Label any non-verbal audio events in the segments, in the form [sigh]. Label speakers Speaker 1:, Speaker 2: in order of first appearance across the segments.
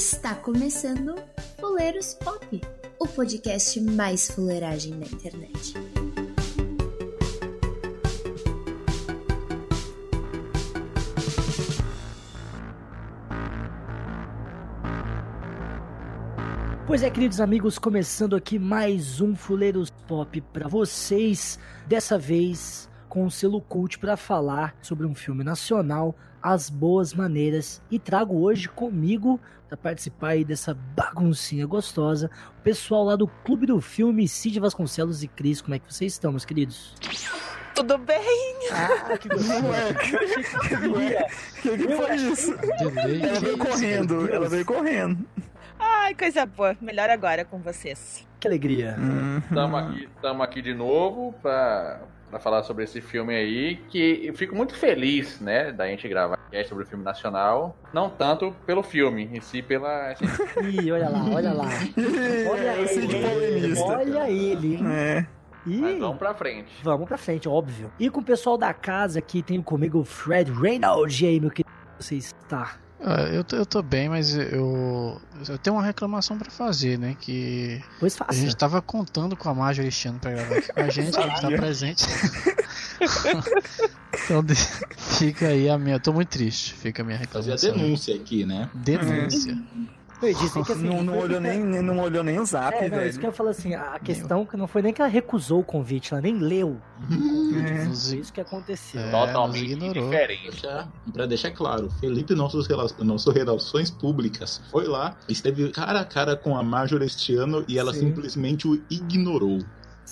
Speaker 1: Está começando Fuleiros Pop, o podcast mais fuleiragem da internet.
Speaker 2: Pois é, queridos amigos, começando aqui mais um Fuleiros Pop para vocês. Dessa vez com o selo Cult para falar sobre um filme nacional, As Boas Maneiras, e trago hoje comigo para participar aí dessa baguncinha gostosa, o pessoal lá do Clube do Filme, Cid Vasconcelos e Cris. Como é que vocês estão, meus queridos?
Speaker 3: Tudo bem?
Speaker 2: Ah, que gostoso.
Speaker 4: O que, que foi isso? Ela veio correndo, ela veio correndo.
Speaker 3: Ai, coisa boa. Melhor agora com vocês.
Speaker 2: Que alegria.
Speaker 5: Estamos aqui, tamo aqui de novo para falar sobre esse filme aí, que eu fico muito feliz, né, da gente gravar sobre o filme nacional, não tanto pelo filme, em si pela... [laughs]
Speaker 2: Ih, olha lá, olha lá. Olha
Speaker 4: É,
Speaker 2: ele,
Speaker 4: polemista.
Speaker 2: olha ele. hein?
Speaker 4: É.
Speaker 2: Ih,
Speaker 5: Mas vamos pra frente.
Speaker 2: Vamos pra frente, óbvio. E com o pessoal da casa aqui, tem comigo o Fred Reynolds. E aí, meu querido, você está?
Speaker 6: Ah, eu, tô- eu tô bem, mas eu, eu tenho uma reclamação pra fazer, né? Que
Speaker 2: Pois
Speaker 6: a
Speaker 2: faça.
Speaker 6: gente tava contando com a Marjorie este ano pra gravar aqui com a gente, ela tá presente. [laughs] então de- fica aí a minha. Eu tô muito triste, fica a minha
Speaker 7: Fazer a
Speaker 6: reclamação.
Speaker 7: denúncia aqui, né?
Speaker 6: Denúncia.
Speaker 2: Eu disse que assim,
Speaker 4: Não, não olhou nem, nem- não olhou nem o zap,
Speaker 2: É, não,
Speaker 4: velho.
Speaker 2: isso que eu falo assim, a questão que não foi nem que ela recusou o convite, ela nem leu.
Speaker 6: Nos-
Speaker 2: Foi isso que aconteceu.
Speaker 6: É,
Speaker 5: Totalmente diferente.
Speaker 7: Deixar, pra deixar claro, Felipe, nossos rela nosso Relações Públicas, foi lá, esteve cara a cara com a Marjorie este ano e ela
Speaker 2: Sim.
Speaker 7: simplesmente o ignorou.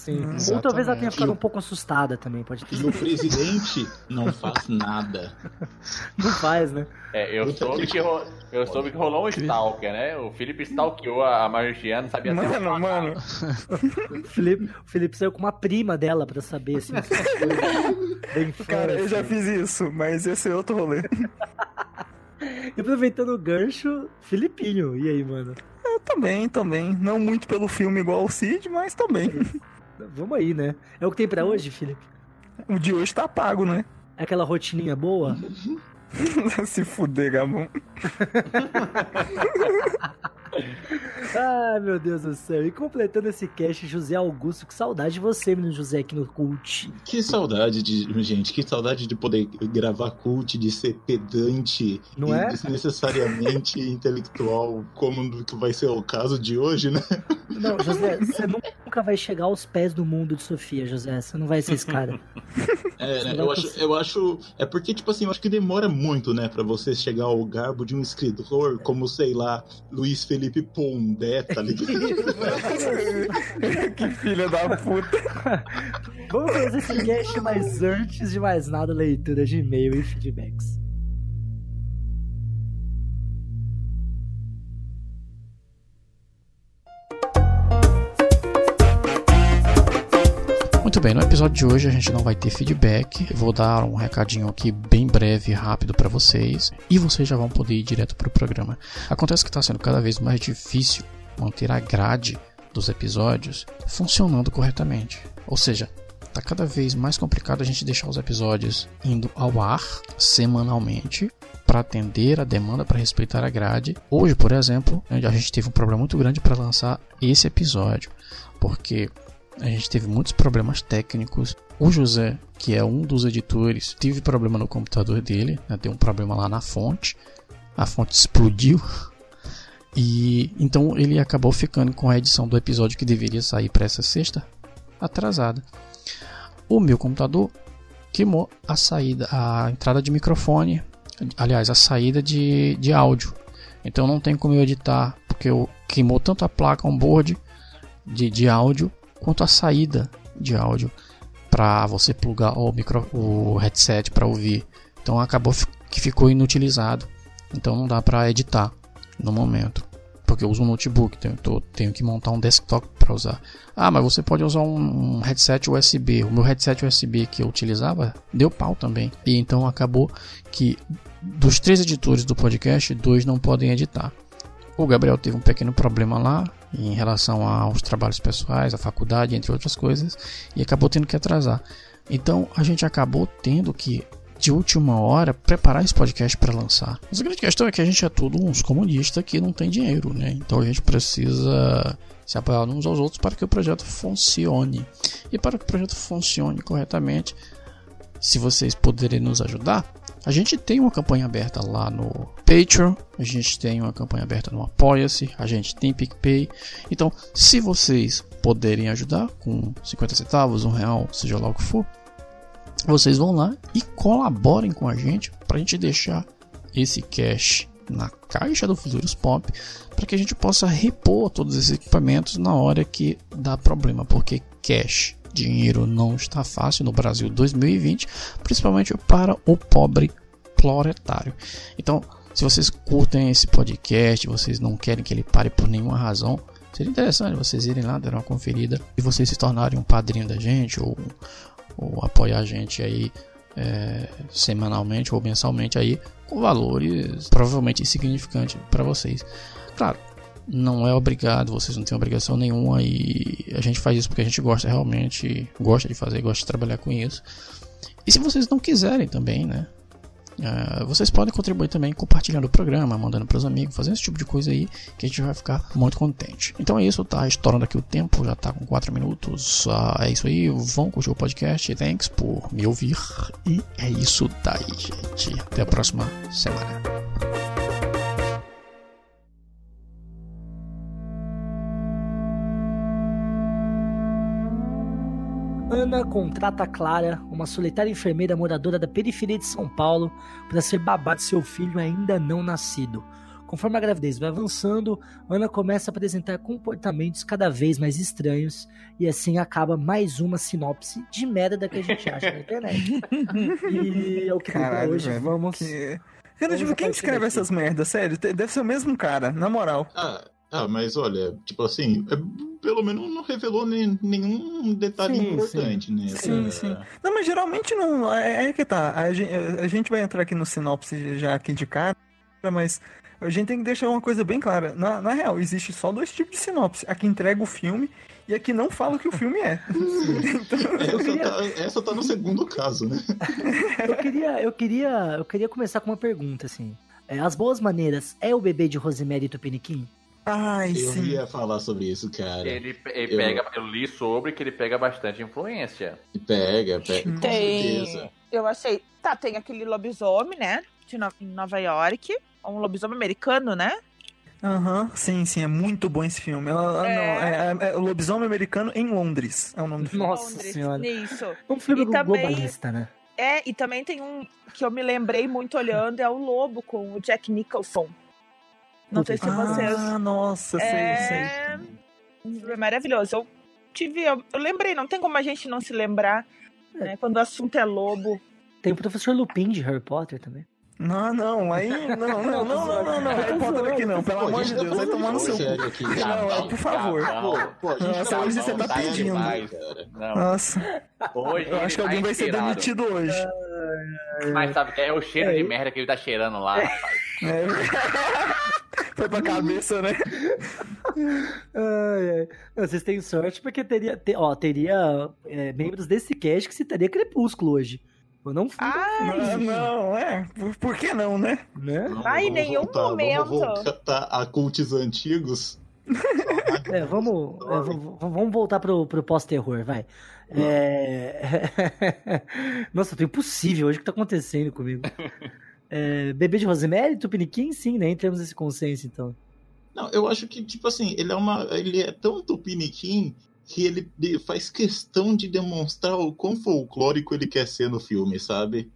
Speaker 2: Sim.
Speaker 4: Hum,
Speaker 2: Ou talvez ela tenha
Speaker 6: exatamente.
Speaker 2: ficado um pouco assustada também, pode ter
Speaker 7: E o presidente não faz nada. [laughs]
Speaker 2: Não faz, né?
Speaker 5: É, eu
Speaker 7: Puta
Speaker 5: soube
Speaker 7: que-
Speaker 5: que, ro- eu soube que rolou um stalker, né? O Felipe stalkeou a Margiana, não sabia até
Speaker 4: Mano, mano, [laughs]
Speaker 2: O Felipe, o Felipe saiu com uma prima dela pra saber assim, essas coisas da infância.
Speaker 4: cara, eu já fiz isso, mas esse é outro rolê. [laughs]
Speaker 2: E aproveitando o gancho, Filipinho. E aí, mano?
Speaker 4: Eu também, também. Não muito pelo filme igual o Cid, mas também.
Speaker 2: Vamos aí, né? É o que tem pra hoje, Felipe?
Speaker 4: O de hoje tá pago, né?
Speaker 2: É aquela rotininha boa? [laughs]
Speaker 4: Se fuder, Gabão. [laughs]
Speaker 2: Ai, meu Deus do céu. E completando esse cast, José Augusto. Que saudade de você, menino José, aqui no Cult.
Speaker 7: Que saudade de. Gente, que saudade de poder gravar cult, de ser pedante
Speaker 2: Não é?
Speaker 7: desnecessariamente [laughs] intelectual, como que vai ser o caso de hoje, né?
Speaker 2: Não, José, você nunca vai chegar aos pés do mundo de Sofia, José. Você não vai ser esse cara. [laughs]
Speaker 7: É, né, eu, acho, eu acho. É porque, tipo assim, eu acho que demora muito, né, pra você chegar ao garbo de um escritor como, sei lá, Luiz Felipe Tá ligado? [laughs]
Speaker 4: que filha da puta.
Speaker 2: Vamos fazer esse cast, mas antes de mais nada, leitura de e-mail e feedbacks.
Speaker 6: Muito bem, no episódio de hoje a gente não vai ter feedback. Vou dar um recadinho aqui bem breve e rápido para vocês e vocês já vão poder ir direto pro programa. Acontece que está sendo cada vez mais difícil manter a grade dos episódios funcionando corretamente. Ou seja, tá cada vez mais complicado a gente deixar os episódios indo ao ar semanalmente para atender a demanda para respeitar a grade. Hoje, por exemplo, a gente teve um problema muito grande para lançar esse episódio, porque a gente teve muitos problemas técnicos. O José, que é um dos editores, teve problema no computador dele, né? deu um problema lá na fonte, a fonte explodiu. E então ele acabou ficando com a edição do episódio que deveria sair para essa sexta atrasada. O meu computador queimou a saída, a entrada de microfone, aliás, a saída de, de áudio. Então não tem como eu editar, porque eu queimou tanto a placa on-board de, de áudio quanto a saída de áudio para você plugar o, micro, o headset para ouvir. Então acabou que ficou inutilizado. Então não dá para editar no momento. Porque eu uso um notebook, então tô- tenho que montar um desktop para usar. Ah, mas você pode usar um, um headset USB. O meu headset USB que eu utilizava deu pau também. E então acabou que dos três editores do podcast, dois não podem editar. O Gabriel teve um pequeno problema lá em relação aos trabalhos pessoais, à faculdade, entre outras coisas, e acabou tendo que atrasar. Então a gente acabou tendo que de última hora preparar esse podcast para lançar. Mas a grande questão é que a gente é tudo uns comunistas que não tem dinheiro, né? Então a gente precisa se apoiar uns aos outros para que o projeto funcione. E para que o projeto funcione corretamente, se vocês puderem nos ajudar, a gente tem uma campanha aberta lá no Patreon, a gente tem uma campanha aberta no Apoia-se, a gente tem PicPay. Então, se vocês puderem ajudar com 50 centavos, um real, seja lá o que for, vocês vão lá e colaborem com a gente para a gente deixar esse cash na caixa do Futuros Pop para que a gente possa repor todos esses equipamentos na hora que dá problema, porque cash, dinheiro não está fácil no Brasil 2020, principalmente para o pobre proletário. Então, se vocês curtem esse podcast, vocês não querem que ele pare por nenhuma razão, seria interessante vocês irem lá, dar uma conferida e vocês se tornarem um padrinho da gente ou ou apoiar a gente aí é, semanalmente ou mensalmente aí com valores provavelmente insignificantes para vocês. Claro, não é obrigado, vocês não têm obrigação nenhuma e a gente faz isso porque a gente gosta realmente, gosta de fazer, gosta de trabalhar com isso. E se vocês não quiserem também, né? Uh, vocês podem contribuir também compartilhando o programa, mandando para os amigos, fazendo esse tipo de coisa aí que a gente vai ficar muito contente. Então é isso, tá? Estourando aqui o tempo, já tá com 4 minutos. Uh, é isso aí, vão curtir o podcast. Thanks por me ouvir. E é isso daí, gente. Até a próxima semana.
Speaker 2: Ana contrata Clara, uma solitária enfermeira moradora da periferia de São Paulo, para ser babá de seu filho ainda não nascido. Conforme a gravidez vai avançando, Ana começa a apresentar comportamentos cada vez mais estranhos e assim acaba mais uma sinopse de merda que a gente acha na internet. [laughs]
Speaker 4: e é o que Caralho, hoje velho, vamos. Que... Cara, tipo, quem escreve essas merdas? Sério, deve ser o mesmo cara, na moral.
Speaker 7: Ah, ah, mas olha, tipo assim, é, pelo menos não revelou nem, nenhum detalhe sim, importante,
Speaker 4: sim.
Speaker 7: né?
Speaker 4: Sim, é... sim. Não, mas geralmente não. É, é que tá. A gente, a gente vai entrar aqui no sinopse já aqui de cara, mas a gente tem que deixar uma coisa bem clara. Na, na real, existe só dois tipos de sinopse. A que entrega o filme e a que não fala o que o filme é. [laughs] [laughs]
Speaker 7: então, essa, queria... tá, essa tá no segundo caso, né? [laughs]
Speaker 2: eu, queria, eu, queria, eu queria começar com uma pergunta, assim. É, As Boas Maneiras é o bebê de Rosemary Tupiniquim?
Speaker 7: Ai, eu sim. ia falar sobre isso, cara.
Speaker 5: Ele, ele eu... pega, eu li sobre que ele pega bastante influência.
Speaker 7: Pega, pega.
Speaker 3: Tem. Certeza. Eu achei. Tá, tem aquele lobisomem, né? De no... Nova York. Um lobisomem americano, né?
Speaker 4: Aham, uhum, sim, sim, é muito bom esse filme. Ela, é... Não, é, é, é, o Lobisomem Americano em Londres. É o nome do filme.
Speaker 2: Nossa Londres, senhora.
Speaker 3: Isso.
Speaker 2: Um filme e também, globalista, né?
Speaker 3: É, e também tem um que eu me lembrei muito olhando, é o Lobo com o Jack Nicholson. Não sei se vocês.
Speaker 4: Ah, nossa, é... sei,
Speaker 3: sei. É maravilhoso. Eu tive. Eu, eu, lembrei, não tem como a gente não se lembrar, é. né? Quando o assunto é lobo.
Speaker 2: Tem o professor Lupin de Harry Potter também.
Speaker 4: Não, não, aí. [laughs] Não, não, não, não, não, não. Harry Potter aqui não, pelo amor de Deus, vai tomar no seu cu. Não, por favor. Nossa, hoje você tá pedindo. Nossa. Eu acho que alguém vai ser demitido hoje.
Speaker 5: Mas sabe que é o cheiro de merda que ele tá cheirando lá, rapaz. [laughs] [laughs]
Speaker 4: Foi pra cabeça, né?
Speaker 2: ai, ai. Vocês têm sorte porque teria, te, ó, teria é, membros desse cast que citaria Crepúsculo hoje. Eu não fui.
Speaker 4: Ah, não, é. Por, por, que não, né?
Speaker 2: né?
Speaker 3: Ai, em nenhum voltar, momento.
Speaker 7: Vamos voltar a cultos antigos. [laughs]
Speaker 2: é, vamos, é, vamos voltar pro, pro pós-terror, vai. É... [laughs] Nossa, tô impossível hoje o que tá acontecendo comigo. [laughs] É, bebê de Rosemary, Tupiniquim, sim, né? Entramos nesse consenso, então.
Speaker 7: Não, eu acho que, tipo assim, ele é uma. Ele é tão Tupiniquim que ele faz questão de demonstrar o quão folclórico ele quer ser no filme, sabe?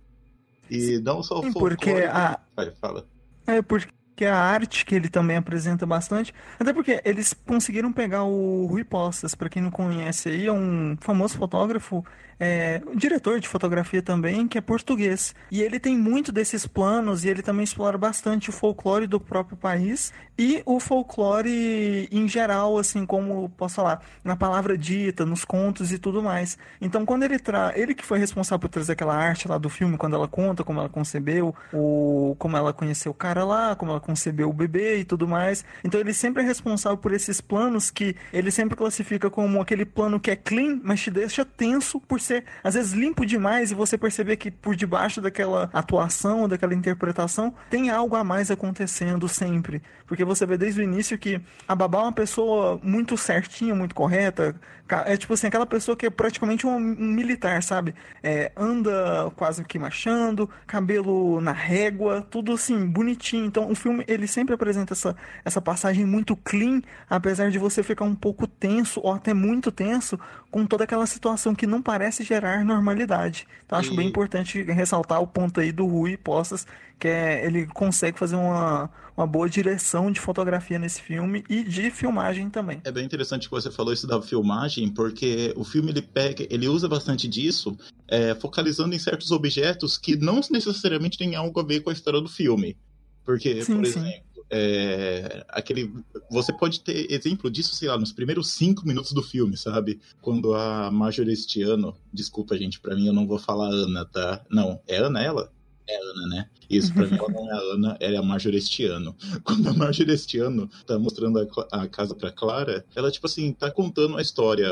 Speaker 7: E não só
Speaker 4: o folclórico. Porque a...
Speaker 7: Vai, fala.
Speaker 4: É, porque que é a arte que ele também apresenta bastante. Até porque eles conseguiram pegar o Rui Postas, para quem não conhece aí, é um famoso fotógrafo, é, um diretor de fotografia também, que é português. E ele tem muito desses planos e ele também explora bastante o folclore do próprio país e o folclore em geral, assim, como posso falar, na palavra dita, nos contos e tudo mais. Então, quando ele traz, ele que foi responsável por trazer aquela arte lá do filme, quando ela conta como ela concebeu, o como ela conheceu o cara lá, como ela conceber o bebê e tudo mais. Então ele sempre é responsável por esses planos que ele sempre classifica como aquele plano que é clean, mas te deixa tenso por ser às vezes limpo demais e você perceber que por debaixo daquela atuação, daquela interpretação, tem algo a mais acontecendo sempre. Porque você vê desde o início que a babá é uma pessoa muito certinha, muito correta, é tipo assim, aquela pessoa que é praticamente um, um militar, sabe? É, anda quase que marchando, cabelo na régua, tudo assim, bonitinho. Então o filme, ele sempre apresenta essa, essa passagem muito clean, apesar de você ficar um pouco tenso, ou até muito tenso, com toda aquela situação que não parece gerar normalidade. Então acho e... bem importante ressaltar o ponto aí do Rui Postas, que é, ele consegue fazer uma, uma boa direção de fotografia nesse filme e de filmagem também.
Speaker 7: É bem interessante que você falou isso da filmagem, porque o filme ele pega, ele usa bastante disso, é, focalizando em certos objetos que não necessariamente têm algo a ver com a história do filme. Porque, sim, por exemplo, é, aquele, você pode ter exemplo disso, sei lá, nos primeiros cinco minutos do filme, sabe? Quando a Marjorie este ano, desculpa gente, para mim eu não vou falar Ana, tá? Não, é Ana ela? É Ana, né? Isso, pra mim, [laughs] ela não é a Ana, ela é a Marjorie este ano. [laughs] Quando a Marjorie este ano tá mostrando a, a, casa pra Clara, ela, tipo assim, tá contando a história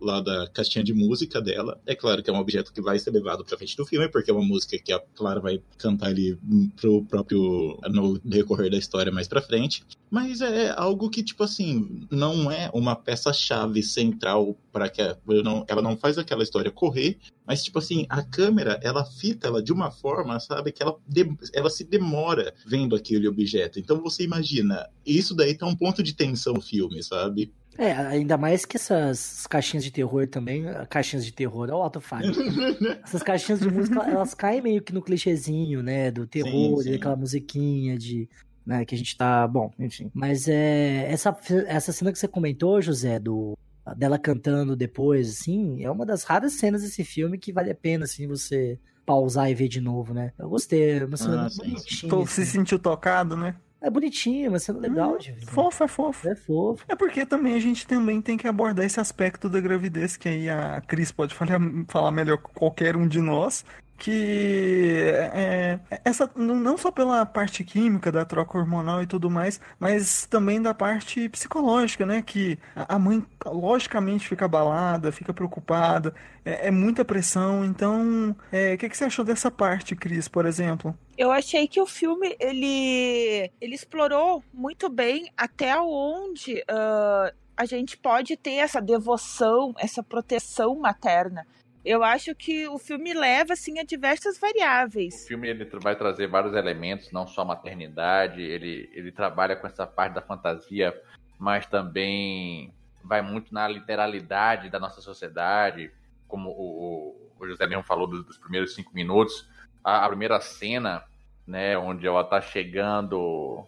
Speaker 7: lá da caixinha de música dela. É claro que é um objeto que vai ser levado pra frente do filme, porque é uma música que a Clara vai cantar ali pro próprio. no decorrer da história mais pra frente. Mas é algo que, tipo assim, não é uma peça-chave central para que não, ela não faz aquela história correr, mas, tipo assim, a câmera, ela fita ela de uma forma, sabe, que ela, de, ela se demora vendo aquele objeto. Então você imagina, isso daí tá um ponto de tensão no filme, sabe?
Speaker 2: É, ainda mais que essas caixinhas de terror também, caixinhas de terror, é o autofire. [laughs] essas caixinhas de música, elas caem meio que no clichêzinho, né, do terror, sim, sim. aquela musiquinha de né, que a gente tá, bom, enfim. Mas é essa essa cena que você comentou, José, do dela cantando depois, assim, é uma das raras cenas desse filme que vale a pena, assim, você pausar e ver de novo, né? Eu gostei, é uma cena ah,
Speaker 4: bonitinha. Tô, assim. se sentiu tocado, né?
Speaker 2: É bonitinho, uma cena legal hum, de ver.
Speaker 4: Fofo, é fofo.
Speaker 2: É fofo.
Speaker 4: É porque também a gente também tem que abordar esse aspecto da gravidez, que aí a Cris pode [laughs] falar, falar melhor que qualquer um de nós, que é, essa não só pela parte química da troca hormonal e tudo mais, mas também da parte psicológica, né? Que a mãe logicamente fica abalada, fica preocupada, é, é muita pressão. Então, é, o que, que você achou dessa parte, Cris, por exemplo?
Speaker 3: Eu achei que o filme ele, ele explorou muito bem até onde uh, a gente pode ter essa devoção, essa proteção materna eu acho que o filme leva assim a diversas variáveis.
Speaker 5: O filme ele vai trazer vários elementos, não só a maternidade, ele, ele trabalha com essa parte da fantasia, mas também vai muito na literalidade da nossa sociedade, como o, o José mesmo falou dos, dos primeiros cinco minutos, a, a, primeira cena, né, onde ela tá chegando,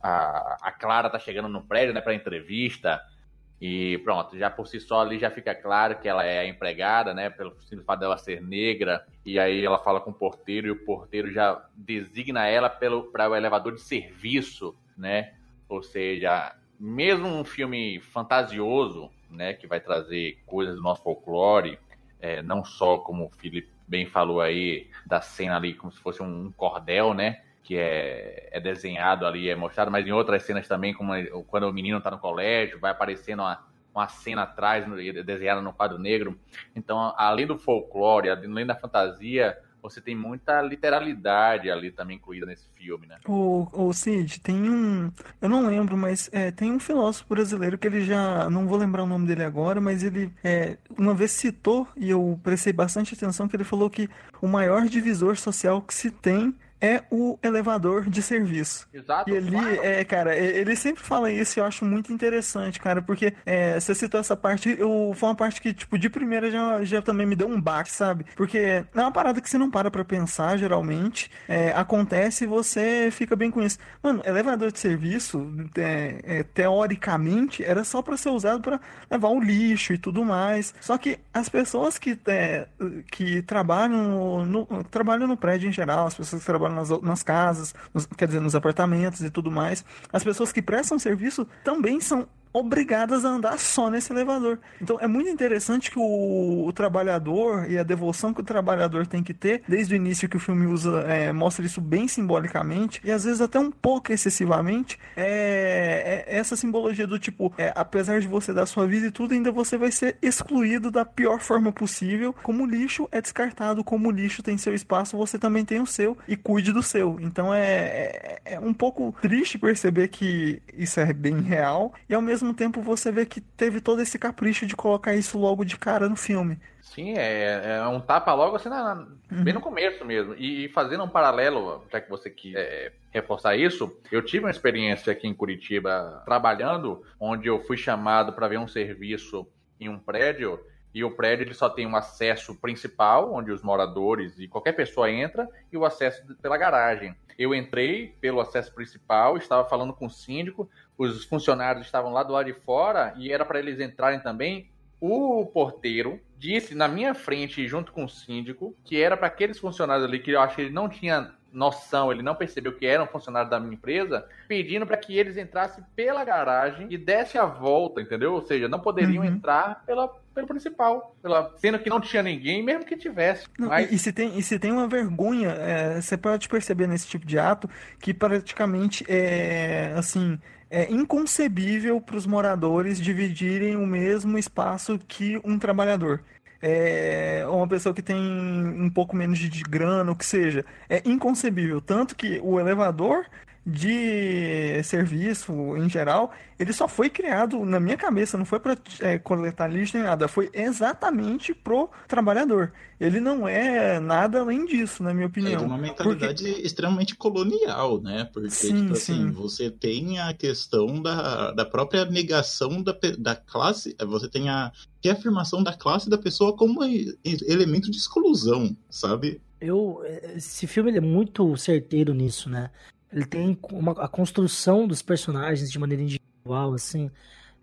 Speaker 5: a, a Clara tá chegando no prédio, né, para entrevista, e pronto, já por si só ali já fica claro que ela é empregada, né? Pelo fato dela ser negra. E aí ela fala com o porteiro e o porteiro já designa ela para o elevador de serviço, né? Ou seja, mesmo um filme fantasioso, né? Que vai trazer coisas do nosso folclore, é, não só como o Felipe bem falou aí, da cena ali como se fosse um cordel, né? Que é, é desenhado ali, é mostrado, mas em outras cenas também, como quando o menino está no colégio, vai aparecendo uma, uma cena atrás, desenhada no quadro negro. Então, além do folclore, além da fantasia, você tem muita literalidade ali também incluída nesse filme, né?
Speaker 4: O, o Cid, tem um. Eu não lembro, mas é, tem um filósofo brasileiro que ele já. Não vou lembrar o nome dele agora, mas ele é, uma vez citou, e eu prestei bastante atenção, que ele falou que o maior divisor social que se tem é o elevador de serviço.
Speaker 5: Exato.
Speaker 4: E ele, é, cara, ele sempre fala isso e eu acho muito interessante, cara, porque é, você citou essa parte, eu, foi uma parte que, tipo, de primeira já, já também me deu um baque, sabe? Porque é uma parada que você não para pra pensar, geralmente, é, acontece e você fica bem com isso. Mano, elevador de serviço, é, é teoricamente, era só para ser usado para levar o lixo e tudo mais. Só que as pessoas que, é, que trabalham no, trabalham no prédio em geral, as pessoas que trabalham nas, nas casas, nos, quer dizer, nos apartamentos e tudo mais. As pessoas que prestam serviço também são obrigadas a andar só nesse elevador. Então é muito interessante que o, o trabalhador e a devoção que o trabalhador tem que ter, desde o início que o filme usa, é, mostra isso bem simbolicamente, e às vezes até um pouco excessivamente, é, é essa simbologia do tipo, é, apesar de você dar sua vida e tudo, ainda você vai ser excluído da pior forma possível. Como lixo é descartado, como lixo tem seu espaço, você também tem o seu e cuide do seu. Então é, é, é um pouco triste perceber que isso é bem real e ao mesmo tempo você vê que teve todo esse capricho de colocar isso logo de cara no filme.
Speaker 5: Sim, é, é um tapa logo assim, na, uhum. bem no começo mesmo. E, fazendo um paralelo, já que você quis é, reforçar isso, eu tive uma experiência aqui em Curitiba trabalhando, onde eu fui chamado para ver um serviço em um prédio e o prédio ele só tem um acesso principal, onde os moradores e qualquer pessoa entra, e o acesso pela garagem. Eu entrei pelo acesso principal, estava falando com o síndico, os funcionários estavam lá do lado de fora e era para eles entrarem também. O porteiro disse na minha frente, junto com o síndico, que era para aqueles funcionários ali que eu acho que ele não tinha noção, ele não percebeu que eram funcionários da minha empresa, pedindo para que eles entrassem pela garagem e dessem a volta, entendeu? Ou seja, não poderiam uhum. entrar pela, pelo principal, pela, sendo que não tinha ninguém, mesmo que tivesse.
Speaker 4: Não, mas... e, e, se tem, e se tem uma vergonha, é, você pode perceber nesse tipo de ato que praticamente é assim é inconcebível para os moradores dividirem o mesmo espaço que um trabalhador. É uma pessoa que tem um pouco menos de grana, o que seja. É inconcebível. Tanto que o elevador de serviço em geral, ele só foi criado na minha cabeça, não foi para é, coletar lixo nem nada, foi exatamente pro trabalhador. Ele não é nada além disso, na minha opinião. É
Speaker 7: uma mentalidade Porque... extremamente colonial, né? Porque, sim, tipo assim, sim. você tem a questão da, da própria negação da, da classe, você tem a reafirmação da classe da pessoa como elemento de exclusão, sabe?
Speaker 2: Eu, esse filme ele é muito certeiro nisso, né? Ele tem uma, a construção dos personagens de maneira individual, assim,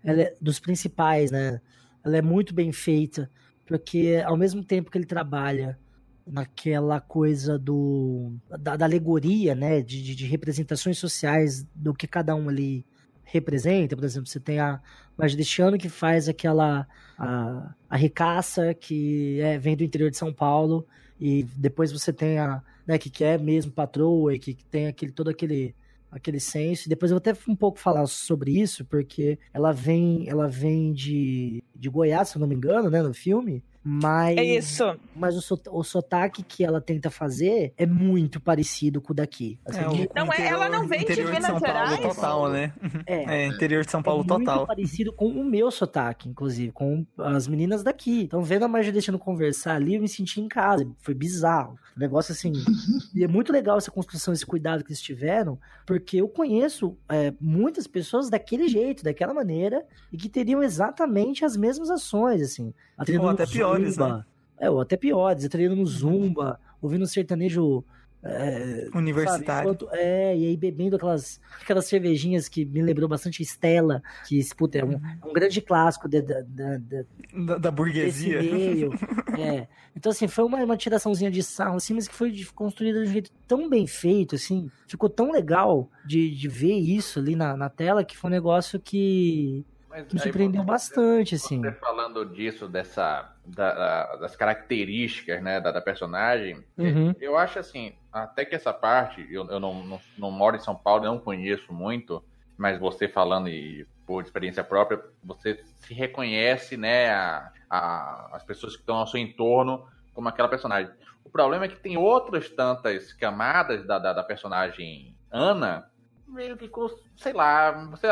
Speaker 2: ela é, dos principais, né? Ela é muito bem feita, porque ao mesmo tempo que ele trabalha naquela coisa do da, da alegoria, né, de, de, de, representações sociais do que cada um ali representa, por exemplo, você tem a Magdestiano que faz aquela a, a ricaça que é, vem do interior de São Paulo e depois você tem a né, que quer mesmo patroa e que tem aquele, todo aquele aquele senso. Depois eu vou até um pouco falar sobre isso, porque ela vem, ela vem de, de Goiás, se eu não me engano, né, no filme. Mas,
Speaker 3: é isso.
Speaker 2: Mas o, o sotaque que ela tenta fazer é muito parecido com o daqui.
Speaker 3: Assim, é, o, não, interior, ela não vem de Minas de São
Speaker 4: Gerais. Paulo total, né? [laughs] É, é, interior de São Paulo é total.
Speaker 2: Muito parecido com o meu sotaque, inclusive, com as meninas daqui. Então, vendo a Marja deixando conversar ali, eu me senti em casa. Foi bizarro. Um negócio assim. [laughs] e é muito legal essa construção, esse cuidado que eles tiveram, porque eu conheço é, muitas pessoas daquele jeito, daquela maneira, e que teriam exatamente as mesmas ações, assim.
Speaker 4: Ou até piores, né?
Speaker 2: É, ou até piores, treinando no Zumba, ouvindo sertanejo
Speaker 4: é, Universitário.
Speaker 2: Enquanto, é, e aí bebendo aquelas, aquelas cervejinhas que me lembrou bastante Estela, que puta, é, um, é um grande clássico de, de,
Speaker 4: de, da, da, burguesia.
Speaker 2: Meio, [laughs] é. Então, assim, foi uma, uma tiraçãozinha de sarro, assim, mas que foi construída de um jeito tão bem feito, assim, ficou tão legal de, de ver isso ali na, na tela, que foi um negócio que mas me surpreendeu você, bastante, assim.
Speaker 5: Você falando disso, dessa, da, das características, né, da, da personagem, uhum. eu acho assim, até que essa parte, eu, eu não, não, não moro em São Paulo, não conheço muito, mas você falando e por experiência própria, você se reconhece, né, a, a, as pessoas que estão ao seu entorno como aquela personagem. O problema é que tem outras tantas camadas da, da, da personagem Ana meio que, sei lá, você,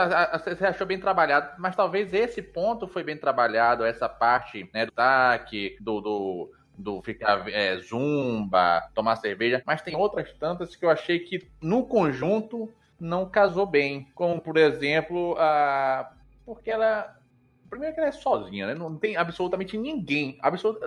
Speaker 5: você achou bem trabalhado, mas talvez esse ponto foi bem trabalhado, essa parte, né, do taque, do, do, do ficar é, zumba, tomar cerveja, mas tem outras tantas que eu achei que no conjunto não casou bem, como por exemplo, a porque ela primeiro que ela é sozinha, né? Não tem absolutamente ninguém, absolut,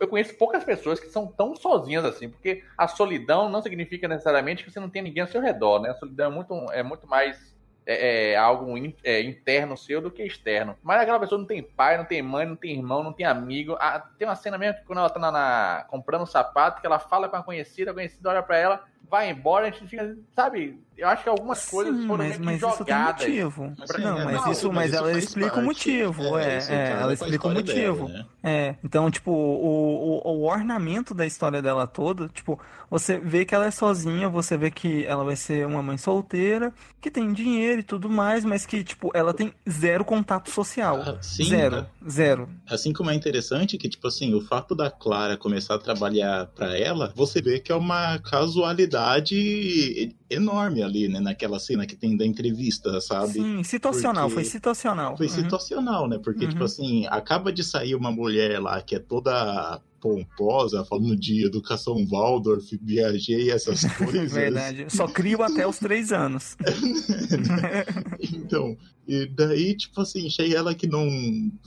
Speaker 5: eu conheço poucas pessoas que são tão sozinhas assim, porque a solidão não significa necessariamente que você não tem ninguém ao seu redor, né? A solidão é muito, é muito mais é, é algo in, é, interno seu do que externo. Mas aquela pessoa não tem pai, não tem mãe, não tem irmão, não tem amigo. Ah, tem uma cena mesmo que quando ela tá na, na, comprando um sapato, que ela fala com a conhecida, a conhecida olha para ela, vai embora, a gente fica, sabe? Eu acho que algumas coisas
Speaker 4: Sim,
Speaker 5: foram
Speaker 4: mas,
Speaker 5: meio
Speaker 4: mas
Speaker 5: que
Speaker 4: isso tem
Speaker 5: jogadas.
Speaker 4: motivo.
Speaker 7: Assim,
Speaker 4: não,
Speaker 7: é,
Speaker 4: mas
Speaker 7: não,
Speaker 4: isso,
Speaker 7: mas
Speaker 4: ela explica o
Speaker 7: parte.
Speaker 4: motivo.
Speaker 7: É,
Speaker 4: É,
Speaker 7: isso
Speaker 4: é, ela explica o motivo.
Speaker 7: dela, né?
Speaker 4: É, então, tipo, o, o, o ornamento da história dela toda, tipo, você vê que ela é sozinha, você vê que ela vai ser uma mãe solteira, que tem dinheiro e tudo mais, mas que, tipo, ela tem zero contato social.
Speaker 7: Ah, sim,
Speaker 4: zero,
Speaker 7: né?
Speaker 4: zero.
Speaker 7: Assim como é interessante que, tipo assim, o fato da Clara começar a trabalhar pra ela, você vê que é uma casualidade enorme ali, né? Naquela cena que tem da entrevista, sabe?
Speaker 4: Sim, situacional,
Speaker 7: Porque
Speaker 4: foi situacional.
Speaker 7: Foi
Speaker 4: Uhum.
Speaker 7: situacional, né? Porque,
Speaker 4: Uhum.
Speaker 7: tipo assim, acaba de sair uma mulher lá que é toda pomposa, falando de educação Waldorf, e essas [laughs] coisas.
Speaker 4: Verdade. Só crio até os três anos. [laughs]
Speaker 7: Então, e daí, tipo assim, chega ela que não,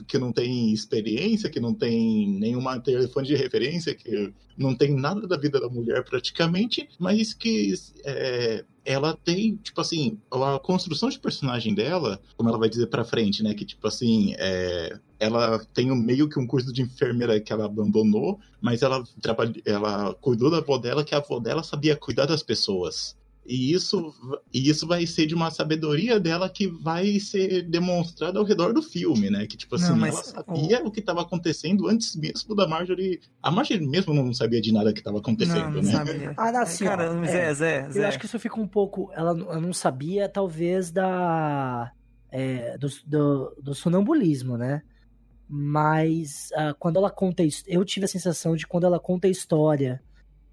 Speaker 7: que não tem experiência, que não tem nenhuma telefone de referência, que não tem nada da vida da mulher praticamente, mas que é, ela tem, tipo assim, a construção de personagem dela, como ela vai dizer pra frente, né, que tipo assim, é, ela tem um- meio que um curso de enfermeira que ela abandonou, mas ela, trabalha, ela cuidou da avó dela, que a avó dela sabia cuidar das pessoas. E isso, e isso vai ser de uma sabedoria dela que vai ser demonstrada ao redor do filme, né? Que, tipo assim,
Speaker 4: Não,
Speaker 7: ela sabia o que estava acontecendo antes mesmo da Marjorie. A Marjorie mesmo não sabia de nada que estava
Speaker 4: Não,
Speaker 7: acontecendo,
Speaker 4: não
Speaker 7: né?
Speaker 4: sabia.
Speaker 2: Ah, não, assim, ó,
Speaker 4: Cara,
Speaker 2: é,
Speaker 4: Zé, Zé,
Speaker 2: Eu
Speaker 4: Zé.
Speaker 2: acho que isso fica um pouco. Ela, ela não sabia, talvez, da. é, do, do, do sonambulismo, né? Mas ah, quando ela conta isso, eu tive a sensação de quando ela conta a história,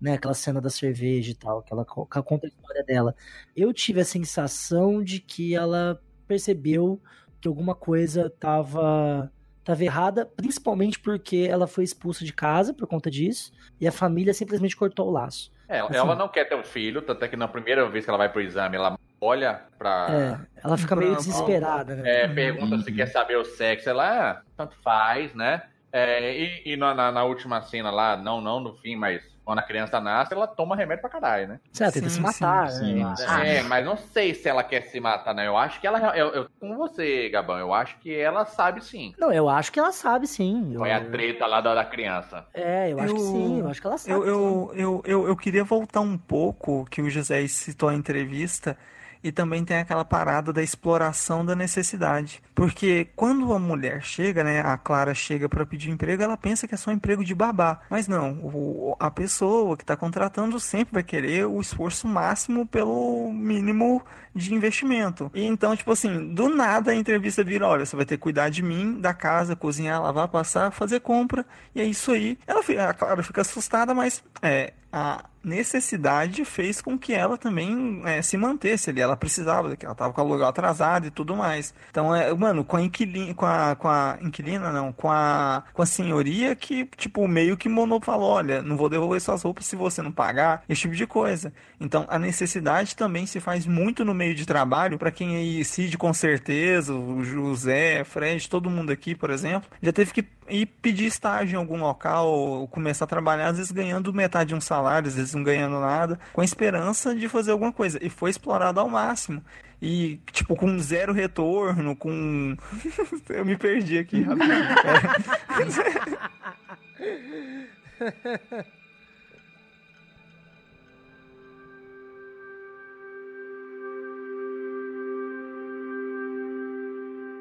Speaker 2: né? Aquela cena da cerveja e tal, que ela, que ela conta a história dela. Eu tive a sensação de que ela percebeu que alguma coisa tava, tava errada, principalmente porque ela foi expulsa de casa por conta disso, e a família simplesmente cortou o laço.
Speaker 5: É,
Speaker 2: Assim.
Speaker 5: ela não quer ter um filho, tanto é que na primeira vez que ela vai pro exame, ela olha pra.
Speaker 2: É, ela fica meio desesperada, né?
Speaker 5: É, pergunta se
Speaker 7: Uhum.
Speaker 5: quer saber o sexo. Ela, ah, tanto faz, né? É, e e na, na- última cena lá, não, não no fim, mas quando a criança nasce, ela toma remédio pra caralho, né?
Speaker 2: Lá, tenta
Speaker 4: Sim,
Speaker 2: se matar,
Speaker 7: sim,
Speaker 2: né?
Speaker 7: sim.
Speaker 2: Ah,
Speaker 5: É, mas não sei se ela quer se matar, né? Eu acho que ela. Eu, eu, com você, Gabão, eu acho que ela sabe sim.
Speaker 2: Não, eu acho que ela sabe sim. Eu-
Speaker 5: Foi a treta lá da, da criança.
Speaker 2: É, eu acho que
Speaker 4: Eu-
Speaker 2: sim, eu acho que ela sabe.
Speaker 4: Eu,
Speaker 2: sim.
Speaker 4: eu, eu, eu, eu queria voltar um pouco que o José citou a entrevista e também tem aquela parada da exploração da necessidade. Porque quando a mulher chega, né, a Clara chega para pedir emprego, ela pensa que é só emprego de babá. Mas não, o- a pessoa que está contratando sempre vai querer o esforço máximo pelo mínimo de investimento. E então, tipo assim, do nada a entrevista vira, olha, você vai ter que cuidar de mim, da casa, cozinhar, lavar, passar, fazer compra, e é isso aí. Ela a Clara fica assustada, mas é, a necessidade fez com que ela também é, se mantesse ali. Ela precisava, ela tava com o aluguel atrasado e tudo mais. Então, é, mano, com a inquilina, com a, com a inquilina, não, com a, com a senhoria que, tipo, meio que Mono falou, olha, não vou devolver suas roupas se você não pagar, esse tipo de coisa. Então, a necessidade também se faz muito no meio de trabalho, para quem aí, Cid com certeza, o José, Fred, todo mundo aqui, por exemplo, já teve que ir pedir estágio em algum local, ou começar a trabalhar, às vezes ganhando metade de um salário, às vezes não ganhando nada, com a esperança de fazer alguma coisa. E foi explorado ao máximo. E, tipo, com zero retorno, com. [laughs] Eu me perdi aqui rapidinho. [laughs] [laughs]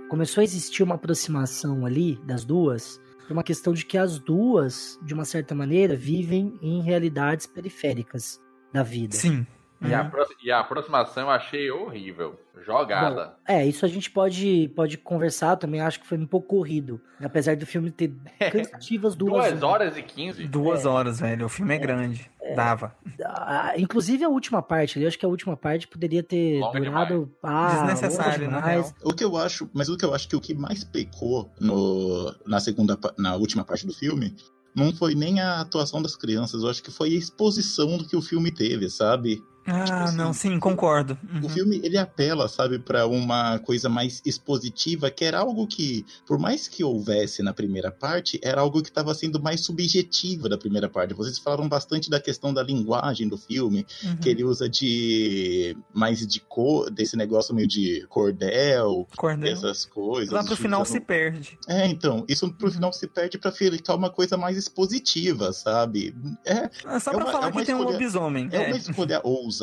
Speaker 2: Começou a existir uma aproximação ali das duas, por uma questão de que as duas, de uma certa maneira, vivem em realidades periféricas da vida.
Speaker 4: Sim.
Speaker 5: E, a,
Speaker 4: Uhum.
Speaker 5: apro- e a aproximação eu achei horrível. Jogada.
Speaker 2: É, isso a gente pode, pode conversar também, acho que foi um pouco corrido. Apesar do filme ter [laughs] cansativas duas,
Speaker 5: Duas horas e quinze.
Speaker 4: Duas
Speaker 2: É.
Speaker 4: horas, velho. O filme é, grande. Dava.
Speaker 2: Ah, inclusive a última parte ali, eu acho que a última parte poderia ter
Speaker 5: Longa
Speaker 2: durado ah,
Speaker 4: Desnecessário, real.
Speaker 7: O que eu acho, mas o que eu acho que o que mais pecou no, na segunda, na última parte do filme, não foi nem a atuação das crianças, eu acho que foi a exposição do que o filme teve, sabe?
Speaker 4: Ah,
Speaker 7: assim,
Speaker 4: não, sim, concordo.
Speaker 7: O
Speaker 4: Uhum.
Speaker 7: filme ele apela, sabe, pra uma coisa mais expositiva, que era algo que, por mais que houvesse na primeira parte, era algo que estava sendo mais subjetivo da primeira parte. Vocês falaram bastante da questão da linguagem do filme,
Speaker 4: Uhum.
Speaker 7: que ele usa de mais de cor, desse negócio meio de cordel,
Speaker 4: Cordel.
Speaker 7: essas coisas.
Speaker 4: Lá pro
Speaker 7: de
Speaker 4: final se perde.
Speaker 7: É, então, isso pro final se perde pra ficar uma coisa mais expositiva, sabe? É,
Speaker 4: É só
Speaker 7: É
Speaker 4: pra
Speaker 7: uma-
Speaker 4: falar
Speaker 7: é
Speaker 4: que tem um
Speaker 7: escolha-
Speaker 4: lobisomem.
Speaker 7: é
Speaker 4: É.
Speaker 7: uma escolha ousada,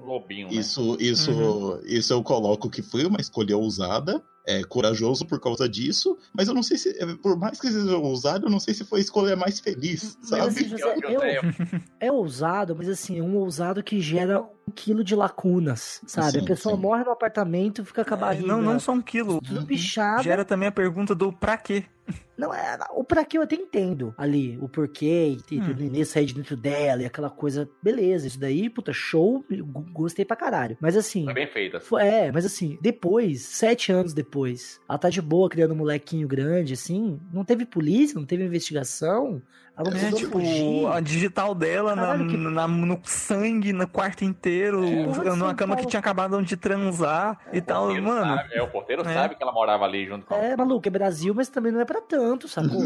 Speaker 5: Lobinho, né?
Speaker 7: Isso, isso,
Speaker 4: Uhum.
Speaker 7: isso eu coloco que foi uma escolha ousada, é corajoso por causa disso, mas eu não sei se, por mais que seja ousado, eu não sei se foi a escolha mais feliz,
Speaker 2: Mas
Speaker 7: sabe?
Speaker 2: assim, José, eu, [laughs] é ousado, mas assim, é um ousado que gera um quilo de lacunas, sabe? a
Speaker 7: Sim,
Speaker 2: pessoa
Speaker 7: sim.
Speaker 2: morre no apartamento, fica com a
Speaker 4: É,
Speaker 2: barriga
Speaker 4: não, não só um quilo.
Speaker 2: tudo bichada.
Speaker 4: Gera também a pergunta do pra quê.
Speaker 2: Não, é, o pra que eu até entendo ali, o porquê, e
Speaker 4: Hum.
Speaker 2: o Inês sair de dentro dela e aquela coisa, beleza, isso daí, puta, show, gostei pra caralho. Mas assim,
Speaker 5: Foi bem feita.
Speaker 2: É, mas assim, depois, sete anos depois, ela tá de boa criando um molequinho grande, assim, não teve polícia, não teve investigação, ela
Speaker 4: É, tipo,
Speaker 2: fugir.
Speaker 4: a digital dela na-
Speaker 2: Caralho, que-
Speaker 4: na- no sangue, no quarto inteiro,
Speaker 2: É,
Speaker 4: numa
Speaker 2: São
Speaker 4: cama que tinha acabado de transar e
Speaker 5: O
Speaker 4: tal, mano.
Speaker 5: sabe- é, o porteiro
Speaker 4: É.
Speaker 5: sabe que ela morava ali junto com
Speaker 2: É, maluco, é Brasil, mas também não é pra tanto, sacou?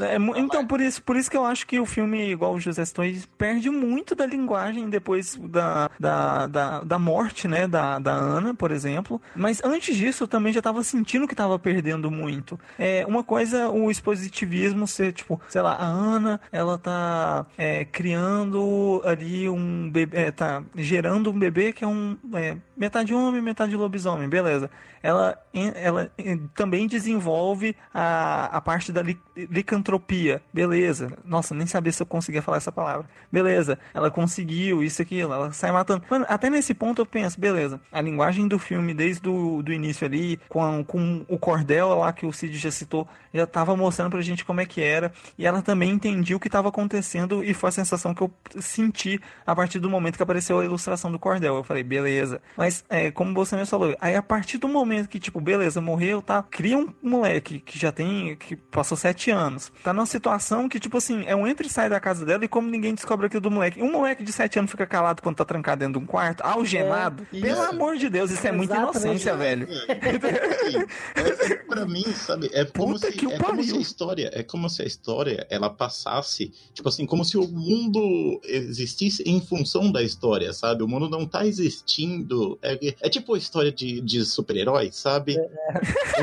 Speaker 4: É mu- então, por isso, por isso que eu acho que o filme, igual o José ele perde muito da linguagem depois da, da, da, da morte, né, da, da Ana, por exemplo. Mas antes disso, eu também já tava sentindo que tava perdendo muito. É, uma coisa, o expositivismo ser, tipo, sei lá, a Ana, ela tá é, criando ali um bebê, é, tá gerando um bebê que é um é, metade homem, metade lobisomem, beleza. Ela, ela também desenvolve a, a parte da li- licantropia, beleza. Nossa, nem sabia se eu conseguia falar essa palavra. Beleza, ela conseguiu isso, aquilo, ela sai matando. Mano, até nesse ponto eu penso, beleza, a linguagem do filme desde o do início ali, com, com o cordel lá que o Cid já citou, já tava mostrando pra gente como é que era, e ela também entendia o que tava acontecendo, e foi a sensação que eu senti a partir do momento que apareceu a ilustração do cordel. Eu falei, beleza. Mas, é, como você mesmo falou, aí a partir do momento que, tipo, beleza, morreu, tá? Cria um moleque que já tem, que passou sete anos. Tá numa situação que, tipo assim, é um entra e sai da casa dela e como ninguém descobre aquilo do moleque. Um moleque de sete anos fica calado quando tá trancado dentro de um quarto, algemado.
Speaker 7: É,
Speaker 4: Pelo
Speaker 7: isso.
Speaker 4: amor de Deus, isso é muita inocência, velho.
Speaker 7: É, é, pra mim, sabe, é como,
Speaker 4: Puta
Speaker 7: se,
Speaker 4: que
Speaker 7: é como se a história, é como se a história ela passasse, tipo assim, como se o mundo existisse em função da história, sabe? O mundo não tá existindo. É, é tipo a história de, de super-herói, sabe?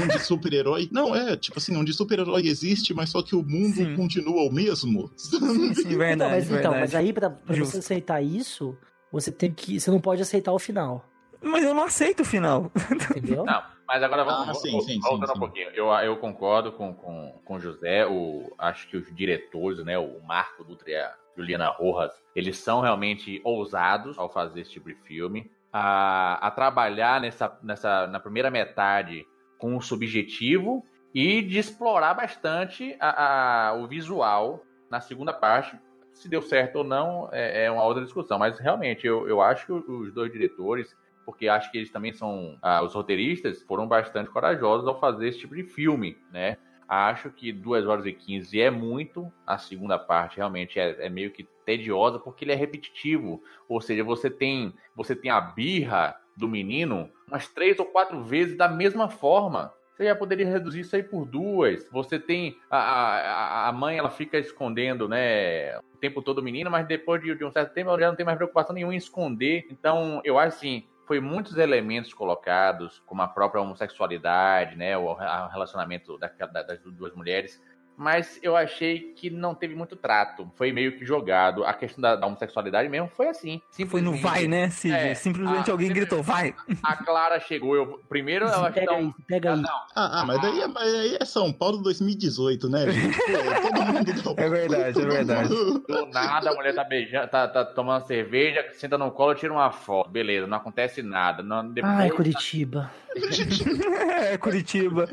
Speaker 7: Onde super-herói. Não, é, tipo assim, onde super-herói existe, mas só que o mundo
Speaker 4: Sim.
Speaker 7: continua o mesmo.
Speaker 4: Sim, sim,
Speaker 2: então,
Speaker 4: verdade,
Speaker 2: mas, então,
Speaker 4: verdade.
Speaker 2: mas aí pra, pra você aceitar isso, você tem que. Você não pode aceitar o final.
Speaker 4: Mas eu não aceito o final.
Speaker 2: Entendeu?
Speaker 5: Não, mas agora vamos
Speaker 7: Ah, sim, sim,
Speaker 5: voltando
Speaker 7: sim,
Speaker 5: um pouquinho. Eu, eu concordo com, com, com o José, o, acho que os diretores, né, o Marco Dutra e a Juliana Rojas, eles são realmente ousados ao fazer esse tipo de filme. A, a trabalhar nessa, nessa, na primeira metade com o subjetivo e de explorar bastante a, a- o visual na segunda parte. Se deu certo ou não é, é uma outra discussão, mas realmente eu, eu acho que os dois diretores porque acho que eles também são. ah, os roteiristas foram bastante corajosos ao fazer esse tipo de filme, né? Acho que 2 horas e 15 é muito, a segunda parte realmente é, é meio que tediosa porque ele é repetitivo. Ou seja, você tem, você tem a birra do menino umas três ou quatro vezes da mesma forma. Você já poderia reduzir isso aí por duas. Você tem a, a, a mãe, ela fica escondendo, né, o tempo todo o menino, mas depois de, de um certo tempo ela já não tem mais preocupação nenhuma em esconder. Então, eu acho assim, foi muitos elementos colocados, como a própria homossexualidade, né, o, relacionamento da- da- das duas mulheres, mas eu achei que não teve muito trato. Foi meio que jogado. A questão da, da homossexualidade mesmo foi assim.
Speaker 4: Foi no
Speaker 5: simplesmente.
Speaker 4: vai, né, Cid?
Speaker 5: É.
Speaker 4: Simplesmente
Speaker 5: Ah,
Speaker 4: alguém gritou, vai.
Speaker 5: A Clara chegou, eu primeiro ela
Speaker 2: pega
Speaker 5: não,
Speaker 2: aí, pega aí.
Speaker 5: não,
Speaker 7: Ah, ah, mas daí é, mas aí é São Paulo 2018, né, gente? Pô, todo mundo [laughs]
Speaker 4: É verdade, é verdade. [laughs]
Speaker 5: Do nada a mulher tá beijando, tá, tá tomando cerveja, senta no colo, tira uma foto. Beleza, não acontece nada. Não, depois,
Speaker 2: Ai, Curitiba. [laughs]
Speaker 4: É, Curitiba.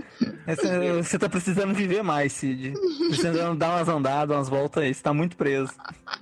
Speaker 4: Essa- você tá precisando viver mais, Cid. Precisando dar umas andadas, umas voltas aí. Você tá muito preso.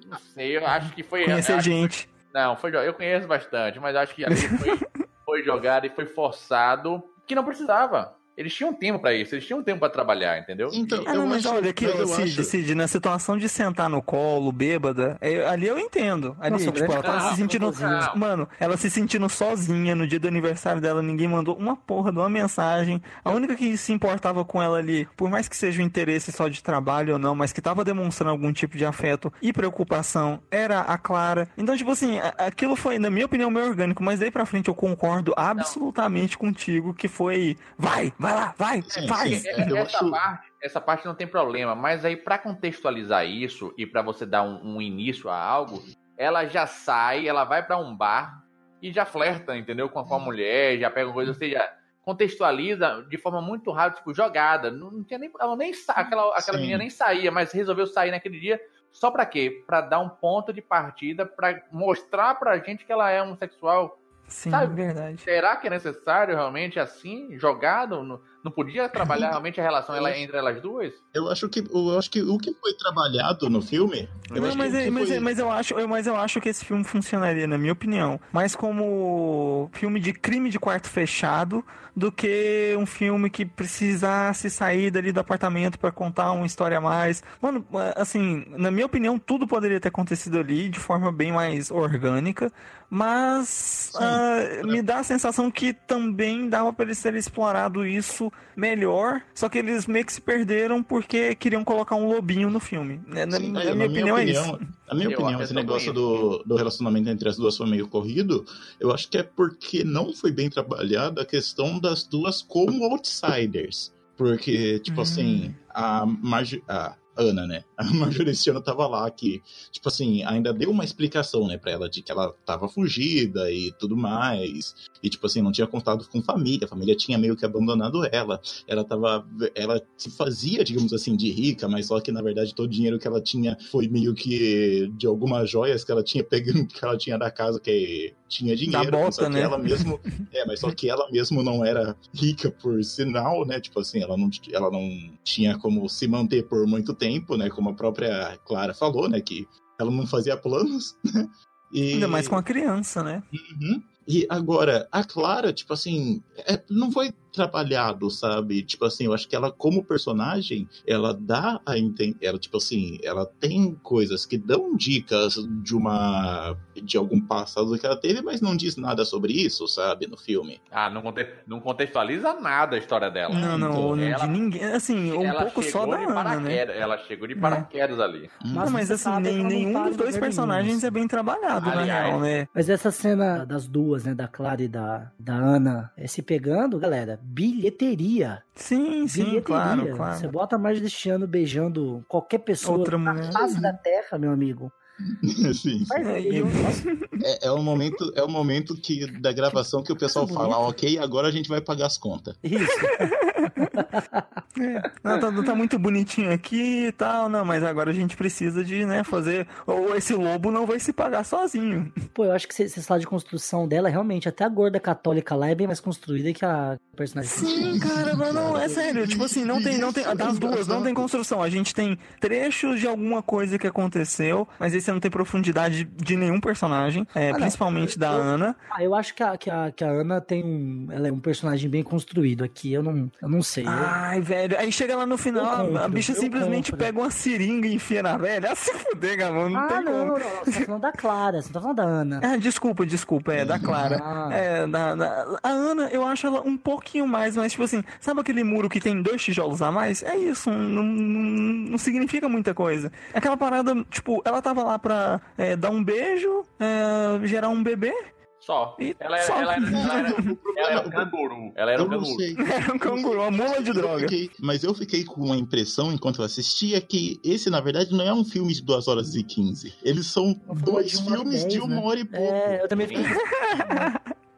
Speaker 5: Não sei, eu acho que foi.
Speaker 4: Conhecer gente.
Speaker 5: Não, foi, eu conheço bastante, mas acho que ali foi, [laughs] foi jogado e foi forçado que não precisava. Eles tinham tempo pra isso, eles tinham tempo pra trabalhar, entendeu?
Speaker 7: Então,
Speaker 4: Ah, não,
Speaker 7: eu
Speaker 4: mas
Speaker 7: acho,
Speaker 4: olha aqui,
Speaker 7: eu
Speaker 4: Cid,
Speaker 7: acho-
Speaker 4: Cid, na situação de sentar no colo, bêbada, é, ali eu entendo. Ali,
Speaker 2: Nossa,
Speaker 4: tipo, ela tava
Speaker 5: carro,
Speaker 4: se sentindo.
Speaker 5: não.
Speaker 4: Mano, ela se sentindo sozinha no dia do aniversário dela, ninguém mandou uma porra de uma mensagem. A única que se importava com ela ali, por mais que seja um interesse só de trabalho ou não, mas que tava demonstrando algum tipo de afeto e preocupação, era a Clara. Então, tipo assim, aquilo foi, na minha opinião, meio orgânico, mas daí pra frente eu concordo absolutamente contigo que foi. Vai, vai lá, vai,
Speaker 7: Sim,
Speaker 4: vai.
Speaker 7: sim. É,
Speaker 5: essa,
Speaker 7: acho-
Speaker 5: parte, essa parte não tem problema, mas aí pra contextualizar isso e pra você dar um, um início a algo, ela já sai, ela vai pra um bar e já flerta, entendeu? Com, com a mulher, já pega coisa, ou seja, contextualiza de forma muito rápida, tipo, jogada. Não, não tinha nem, ela nem aquela, aquela menina nem saía, mas resolveu sair naquele dia só pra quê? Pra dar um ponto de partida, pra mostrar pra gente que ela é homossexual.
Speaker 4: Sim,
Speaker 5: Sabe?
Speaker 4: verdade.
Speaker 5: Será que é necessário realmente assim, jogado? Não, não podia trabalhar realmente a relação ela- entre elas duas?
Speaker 7: Eu acho que eu acho que o que foi trabalhado no filme. Eu
Speaker 4: Não,
Speaker 7: acho
Speaker 4: mas, é-
Speaker 7: que
Speaker 4: mas,
Speaker 7: foi-
Speaker 4: é- mas eu acho, eu- mas eu acho que esse filme funcionaria, na minha opinião, mais como filme de crime de quarto fechado do que um filme que precisasse sair dali do apartamento pra contar uma história a mais. Mano, assim, na minha opinião, tudo poderia ter acontecido ali de forma bem mais orgânica, mas ah, me dá a sensação que também dava pra eles terem explorado isso melhor, só que eles meio que se perderam porque queriam colocar um lobinho no filme. Na, na-
Speaker 7: Sim,
Speaker 4: na
Speaker 7: é,
Speaker 4: minha opinião é isso.
Speaker 7: Na minha
Speaker 5: Eu
Speaker 7: opinião, esse negócio do, do relacionamento entre as duas foi meio corrido. Eu acho que é porque não foi bem trabalhada a questão das duas como [laughs] outsiders. Porque, tipo
Speaker 4: Hum.
Speaker 7: assim, a, a Ana, né? A [laughs] Marjoriciana tava lá que, tipo assim, ainda deu uma explicação, né, pra ela de que ela tava fugida e tudo mais. E, tipo assim, não tinha contato com família. A família tinha meio que abandonado ela. Ela tava. Ela se fazia, digamos assim, de rica, mas só que, na verdade, todo o dinheiro que ela tinha foi meio que de algumas joias que ela tinha pegando, [laughs] que ela tinha da casa, que tinha dinheiro.
Speaker 4: Da bota, né?
Speaker 7: ela mesmo. [laughs] É, mas só que ela mesmo não era rica por sinal, né? Tipo assim, ela não, ela não tinha como se manter por muito tempo, né? Como a própria Clara falou, né? Que ela não fazia planos, [laughs] né? E...
Speaker 4: Ainda mais com a criança, né?
Speaker 7: Uhum. E agora, a Clara, tipo assim, é- não foi trabalhado, sabe? Tipo assim, eu acho que ela, como personagem, ela dá a entender. Ela, tipo assim, ela tem coisas que dão dicas de uma. de algum passado que ela teve, mas não diz nada sobre isso, sabe? No filme.
Speaker 5: Ah, não, conte- não contextualiza nada a história dela.
Speaker 4: Não, não,
Speaker 7: então,
Speaker 4: não
Speaker 5: ela-
Speaker 4: de ninguém. Assim, um
Speaker 5: ela
Speaker 4: pouco só da Ana, né?
Speaker 5: Ela chegou de paraquedas ali.
Speaker 4: Não, mas
Speaker 2: você
Speaker 4: assim,
Speaker 2: sabe que
Speaker 4: nem,
Speaker 2: não
Speaker 4: nenhum dos dois
Speaker 2: lugar
Speaker 4: personagens
Speaker 2: nenhum.
Speaker 4: é bem trabalhado, na
Speaker 5: Aliás,
Speaker 4: real, né?
Speaker 2: Mas essa cena das duas, né, da Clara e da, da Ana, é, se pegando, galera, bilheteria.
Speaker 4: Sim, sim,
Speaker 2: bilheteria.
Speaker 4: claro,
Speaker 2: Você
Speaker 4: claro.
Speaker 2: bota mais deste ano beijando qualquer pessoa
Speaker 4: Outra
Speaker 2: na
Speaker 4: mulher.
Speaker 2: face da terra, meu amigo. [laughs]
Speaker 7: Sim.
Speaker 4: É,
Speaker 7: É, o momento, é o momento que, da gravação que o pessoal fala, ok, agora a gente vai pagar as contas.
Speaker 2: Isso.
Speaker 4: Não, tá, tá muito bonitinho aqui e tal, não, mas agora a gente precisa de, né, fazer. Ou esse lobo não vai se pagar sozinho.
Speaker 2: Pô, eu acho que esse lado de construção dela, realmente, até a gorda católica lá é bem mais construída que a personagem.
Speaker 4: Sim, cara, mas não, é sério. Tipo assim, não tem, não tem. Das duas, não tem construção. A gente tem trechos de alguma coisa que aconteceu, mas aí você não tem profundidade de nenhum personagem, é,
Speaker 2: não.
Speaker 4: principalmente da
Speaker 2: Eu-
Speaker 4: Ana.
Speaker 2: Ah, eu acho que a, que a, que a Ana tem um. Ela é um personagem bem construído aqui. Eu não, eu não sei.
Speaker 4: Ai, velho. Aí chega lá no final,
Speaker 2: compro,
Speaker 4: a bicha simplesmente
Speaker 2: compro.
Speaker 4: pega uma seringa e enfia na velha. Ah, se fuder, não
Speaker 2: ah,
Speaker 4: tem
Speaker 2: não,
Speaker 4: como.
Speaker 2: não, não. Você tá falando da Clara, você não tá falando da Ana.
Speaker 4: Ah, desculpa, desculpa, é da Clara.
Speaker 2: Ah.
Speaker 4: É, da, da- a Ana, eu acho ela um pouquinho mais, mas tipo assim, sabe aquele muro que tem dois tijolos a mais? É isso, não, não, não significa muita coisa. Aquela parada, tipo, ela tava lá pra é, dar um beijo, é, gerar um bebê,
Speaker 5: Só.
Speaker 4: E
Speaker 5: Ela era,
Speaker 4: só.
Speaker 5: ela era, ela era, ela era um canguru. Ela era um
Speaker 7: eu não
Speaker 5: canguru.
Speaker 7: sei.
Speaker 4: era um canguru, uma mula de
Speaker 7: Eu
Speaker 4: droga.
Speaker 7: fiquei- mas eu fiquei com uma impressão enquanto eu assistia que esse, na verdade, não é um filme de 2 horas e 15. Eles são
Speaker 2: Um filme
Speaker 7: dois
Speaker 2: de uma hora
Speaker 7: filmes de
Speaker 2: né?
Speaker 7: uma hora e pouco.
Speaker 2: É, eu também fiquei.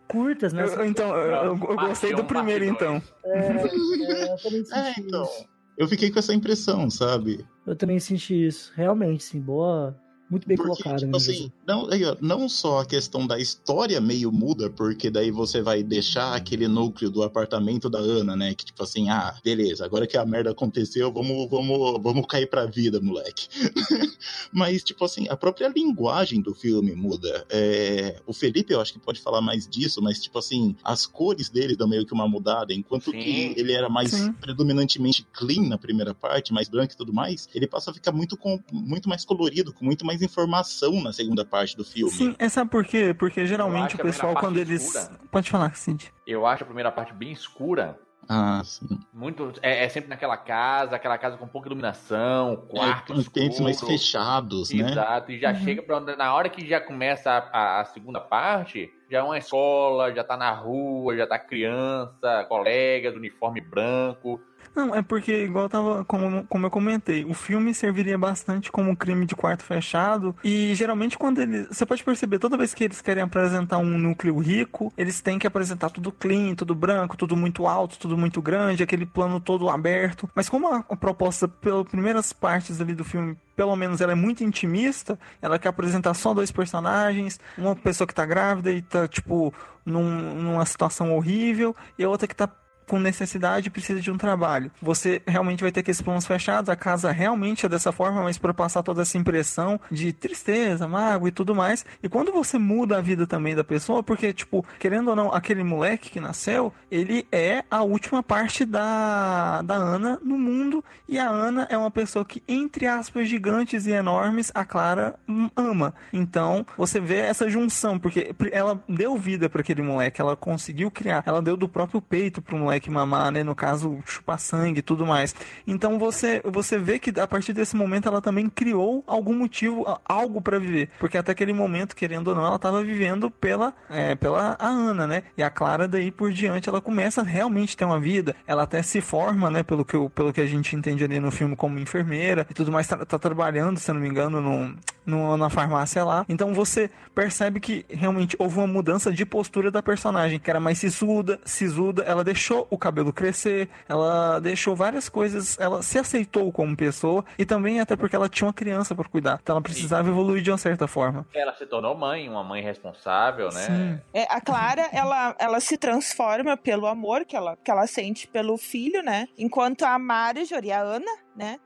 Speaker 2: Curtas, né?
Speaker 4: Eu- então, eu, eu- gostei do primeiro, então.
Speaker 2: É, é, eu também senti [laughs]
Speaker 7: É, então.
Speaker 2: isso.
Speaker 7: Eu fiquei com essa impressão, sabe?
Speaker 2: Eu também senti isso. Realmente, sim. Boa, Muito bem
Speaker 7: Porque,
Speaker 2: colocado,
Speaker 7: tipo
Speaker 2: né?
Speaker 7: assim, não, aí, ó, não só a questão da história meio muda, porque daí você vai deixar aquele núcleo do apartamento da Ana, né? Que tipo assim, ah, beleza, agora que a merda aconteceu, vamos, vamos, vamos cair pra vida, moleque. [laughs] Mas, tipo assim, a própria linguagem do filme muda. É, o Felipe, eu acho que pode falar mais disso, mas, tipo assim, as cores dele dão meio que uma mudada, enquanto
Speaker 5: Sim.
Speaker 7: que ele era mais
Speaker 4: Sim.
Speaker 7: predominantemente clean na primeira parte, mais branco e tudo mais, ele passa a ficar muito, com, muito mais colorido, com muito mais informação na segunda parte do filme.
Speaker 4: Sim, é sabe por quê? Porque geralmente o pessoal, quando eles.
Speaker 5: escura.
Speaker 4: Pode falar, Cid.
Speaker 5: Eu acho a primeira parte bem escura.
Speaker 7: Ah, sim.
Speaker 5: Muito, é, é sempre naquela casa, aquela casa com pouca iluminação, quarto
Speaker 7: é, ambientes mais fechados, né?
Speaker 5: Exato, e já
Speaker 4: Uhum.
Speaker 5: chega pra onde, na hora que já começa a, a- a segunda parte, já é uma escola, já tá na rua, já tá criança, colegas, uniforme branco.
Speaker 4: Não, é porque, igual tava, como, como eu comentei, o filme serviria bastante como crime de quarto fechado. E geralmente, quando eles. Você pode perceber, toda vez que eles querem apresentar um núcleo rico, eles têm que apresentar tudo clean, tudo branco, tudo muito alto, tudo muito grande, aquele plano todo aberto. Mas como a, a proposta, pelas primeiras partes ali do filme, pelo menos ela é muito intimista, ela quer apresentar só dois personagens, uma pessoa que tá grávida e tá, tipo, num- numa situação horrível, e a outra que tá com necessidade precisa de um trabalho. Você realmente vai ter aqueles planos fechados, a casa realmente é dessa forma, mas para passar toda essa impressão de tristeza, mágoa e tudo mais. E quando você muda a vida também da pessoa, porque, tipo, querendo ou não, aquele moleque que nasceu, ele é a última parte da, da Ana no mundo, e a Ana é uma pessoa que, entre aspas, gigantes e enormes, a Clara hum, ama. Então, você vê essa junção, porque ela deu vida para aquele moleque, ela conseguiu criar, ela deu do próprio peito pro moleque mamar, né? No caso, chupar sangue e tudo mais. Então você, você vê que a partir desse momento ela também criou algum motivo, algo para viver. Porque até aquele momento, querendo ou não, ela tava vivendo pela, é, pela a Ana, né? E a Clara daí por diante ela começa a realmente ter uma vida. Ela até se forma, né? Pelo que, pelo que a gente entende ali no filme como enfermeira e tudo mais. Tá, tá trabalhando, se não me engano, no, no, na farmácia lá. Então você percebe que realmente houve uma mudança de postura da personagem, que era mais sisuda, sisuda. Ela deixou o cabelo crescer, ela deixou várias coisas, ela se aceitou como pessoa e também até porque ela tinha uma criança para cuidar. Então ela precisava evoluir de uma certa forma.
Speaker 5: Ela se tornou mãe, uma mãe responsável, né?
Speaker 4: Sim.
Speaker 3: É, a Clara, ela, ela se transforma pelo amor que ela, que ela sente pelo filho, né? Enquanto a Marjorie, a Ana, né?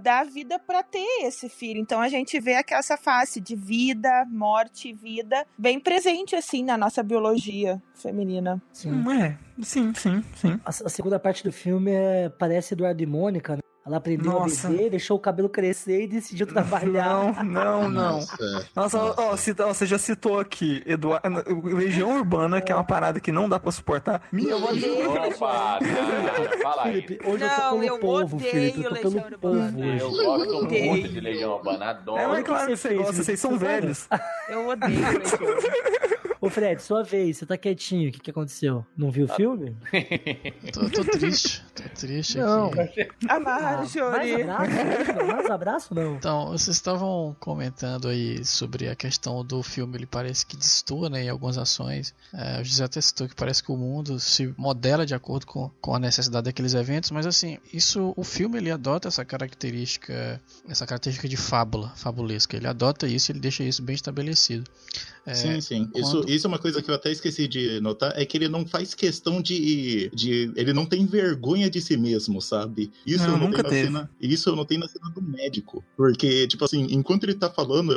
Speaker 3: Dá vida pra ter esse filho. Então a gente vê aquela essa face de vida, morte e vida bem presente, assim, na nossa biologia feminina.
Speaker 2: Sim.
Speaker 4: Hum, É, sim, sim, sim.
Speaker 2: A, a segunda parte do filme é, parece Eduardo e Mônica, né? Ela aprendeu
Speaker 4: Nossa.
Speaker 2: a beber, deixou o cabelo crescer e decidiu trabalhar.
Speaker 4: Não, não, não.
Speaker 7: Nossa,
Speaker 4: Nossa, ó, ó, cita- ó, você já citou aqui, Eduardo, Legião Urbana, que é uma parada que não dá pra suportar. Minha voz
Speaker 5: Opa, cara, fala aí.
Speaker 2: Felipe, hoje eu
Speaker 3: Não,
Speaker 2: tô pelo
Speaker 3: eu
Speaker 2: povo,
Speaker 3: odeio
Speaker 2: Felipe. Eu tô pelo
Speaker 3: Legião
Speaker 2: povo
Speaker 3: Urbana.
Speaker 2: hoje.
Speaker 5: Eu gosto
Speaker 3: Odeio.
Speaker 5: muito de Legião Urbana, adoro.
Speaker 4: É, mas claro que
Speaker 2: você
Speaker 4: gosta, vocês são velhos.
Speaker 3: Eu odeio Legião. [laughs]
Speaker 2: Ô Fred, sua vez, você tá quietinho, o que que aconteceu? Não viu o filme? [laughs]
Speaker 6: Tô, tô triste, tô triste
Speaker 2: Não.
Speaker 6: aqui.
Speaker 3: A
Speaker 2: mais
Speaker 3: Marjorie.
Speaker 2: abraço? mais abraço não?
Speaker 6: Então, vocês estavam comentando aí sobre a questão do filme, ele parece que destoa né, em algumas ações. É, o José até citou que parece que o mundo se modela de acordo com, com a necessidade daqueles eventos, mas assim, isso o filme ele adota essa característica, essa característica de fábula, fabulesca. Ele adota isso, ele deixa isso bem estabelecido. É,
Speaker 7: sim, sim. Isso,
Speaker 6: quando-
Speaker 7: isso é uma coisa que eu até esqueci de notar, é que ele não faz questão de. de ele não tem vergonha de si mesmo, sabe? Isso
Speaker 4: Não,
Speaker 7: eu
Speaker 4: nunca
Speaker 7: notei na
Speaker 4: teve.
Speaker 7: cena. Isso eu notei na cena do médico. Porque, tipo assim, enquanto ele tá falando,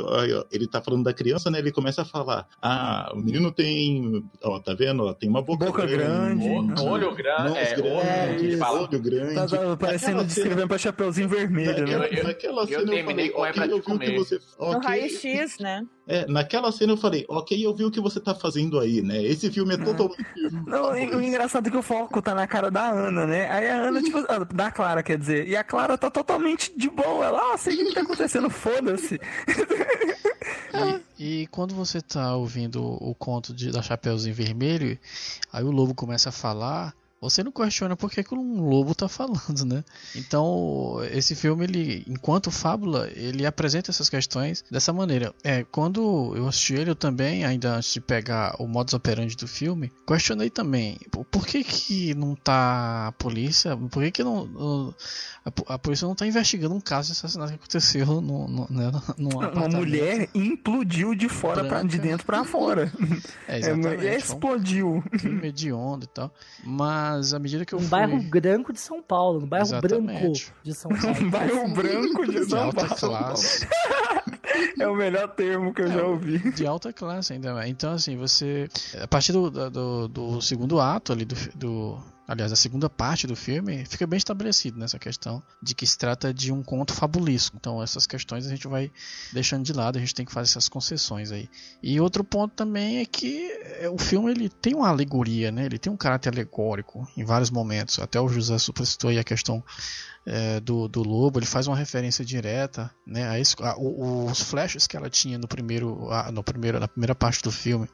Speaker 7: ele tá falando da criança, né? Ele começa a falar: Ah, o menino tem. Ó, tá vendo? Ó, tem uma boca,
Speaker 4: Boca grande.
Speaker 7: um
Speaker 5: Olho grande, é,
Speaker 7: grande,
Speaker 5: olho, fala.
Speaker 7: olho grande.
Speaker 4: Tá, tá parecendo
Speaker 7: Aquela
Speaker 4: descrevendo pra Chapeuzinho Vermelho,
Speaker 7: Naquela,
Speaker 4: né?
Speaker 5: Eu- eu-
Speaker 7: naquela
Speaker 5: eu
Speaker 7: cena eu
Speaker 5: terminei
Speaker 7: falei,
Speaker 5: com é pra
Speaker 7: ok,
Speaker 5: te
Speaker 7: eu vi o que
Speaker 5: comer.
Speaker 7: você.
Speaker 3: No raio-x, né?
Speaker 7: É, naquela cena eu falei, ok, eu vi o que você tá fazendo aí, né? Esse filme é totalmente.
Speaker 4: Não, e- o engraçado é que o foco tá na cara da Ana, né? Aí a Ana, tipo, ah, da Clara, quer dizer. E a Clara tá totalmente de boa. Ela, ah, sei o que tá acontecendo, foda-se.
Speaker 6: E, e quando você tá ouvindo o conto de, da Chapeuzinho Vermelho, aí o lobo começa a falar, você não questiona por que, que um lobo tá falando, né? Então, esse filme, ele, enquanto fábula, ele apresenta essas questões dessa maneira. É, quando eu assisti ele, eu também, ainda antes de pegar o modus operandi do filme, questionei também por que que não tá a polícia, por que que não, a, a polícia não tá investigando um caso de assassinato que aconteceu no, no, né, [laughs]
Speaker 4: Uma mulher implodiu de fora para de dentro para fora. [laughs]
Speaker 6: É, exatamente.
Speaker 4: É, explodiu.
Speaker 6: Um de onda e tal. Mas à medida que eu
Speaker 2: um
Speaker 6: fui...
Speaker 2: bairro branco de São Paulo, um bairro
Speaker 6: Exatamente.
Speaker 2: branco de São [laughs] Paulo.
Speaker 4: Um bairro branco de
Speaker 6: de
Speaker 4: São
Speaker 6: alta
Speaker 4: Paulo.
Speaker 6: classe.
Speaker 4: É o melhor termo que eu já ouvi.
Speaker 6: de alta classe ainda mais. Então, assim, você. A partir do, do, do segundo ato ali, do, do. Aliás, a segunda parte do filme fica bem estabelecido nessa questão de que se trata de um conto fabulesco. Então, essas questões a gente vai deixando de lado, a gente tem que fazer essas concessões aí. E outro ponto também é que é, o filme ele tem uma alegoria, né? Ele tem um caráter alegórico em vários momentos. Até o José supercitou aí a questão é, do, do lobo, ele faz uma referência direta, né, a a- os flashes que ela tinha no primeiro, a- no primeiro, na primeira parte do filme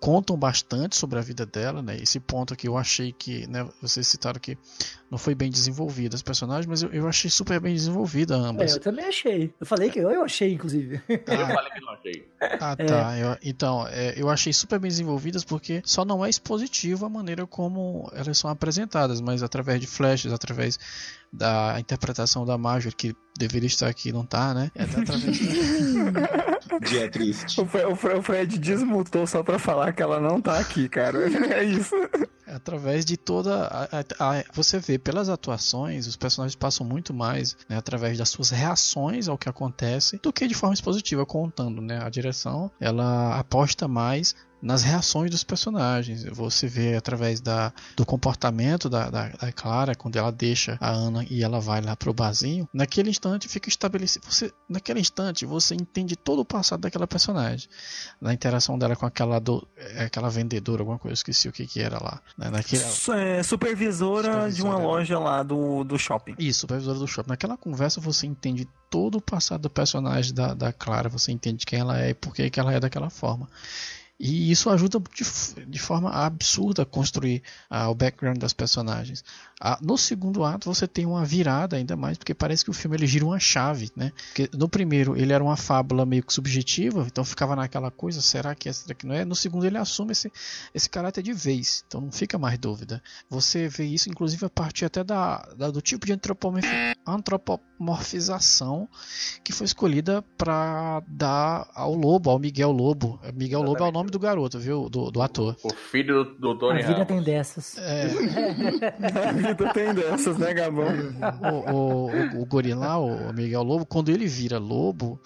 Speaker 6: contam bastante sobre a vida dela, né? Esse ponto aqui eu achei que, né, vocês citaram que não foi bem desenvolvida as personagens, mas eu, eu achei super bem desenvolvida
Speaker 2: É,
Speaker 6: ambas.
Speaker 2: eu também achei. Eu falei que eu, eu achei, inclusive.
Speaker 5: Eu falei que não achei.
Speaker 6: Ah, tá. Eu- então, é, eu achei super bem desenvolvidas porque só não é expositivo a maneira como elas são apresentadas, mas através de flashes, através da interpretação da Marjorie, que deveria estar aqui e não tá, né? É através [laughs]
Speaker 7: Dia triste.
Speaker 4: O Fred desmutou só pra falar que ela não tá aqui, cara. [laughs] É isso.
Speaker 6: Através de toda a, a- a- você vê pelas atuações os personagens passam muito mais né, através das suas reações ao que acontece do que de forma expositiva contando né a direção ela aposta mais nas reações dos personagens você vê através da, do comportamento da, da, da Clara quando ela deixa a Ana e ela vai lá pro barzinho naquele instante fica estabelecido você naquele instante você entende todo o passado daquela personagem na interação dela com aquela do, é, aquela vendedora alguma coisa eu esqueci o que que era lá né, naquele,
Speaker 4: é, supervisora, de uma
Speaker 6: Supervisora.
Speaker 4: loja lá do, do shopping.
Speaker 6: isso, supervisora do shopping. Naquela conversa você entende todo o passado do personagem da, da Clara, você entende quem ela é e por que que ela é daquela forma. E isso ajuda de, de forma absurda a construir ah, o background das personagens. Ah, no segundo ato você tem uma virada ainda mais, porque parece que o filme ele gira uma chave, né? Porque no primeiro ele era uma fábula meio que subjetiva, então ficava naquela coisa, será que é, será que não é? No segundo ele assume esse, esse caráter de vez, então não fica mais dúvida. Você vê isso inclusive a partir até da, da- do tipo de antropomorfi- antropomorfização que foi escolhida para dar ao Lobo, ao Miguel Lobo. Miguel Lobo é o nome do garoto, viu? Do, do ator.
Speaker 5: O filho do, do
Speaker 2: A
Speaker 5: Tony
Speaker 2: vida
Speaker 5: Ramos.
Speaker 2: tem dessas.
Speaker 6: É, [laughs]
Speaker 4: A vida tem dessas, né, Gabão?
Speaker 6: o, o, o, o gorila, o Miguel Lobo, quando ele vira lobo,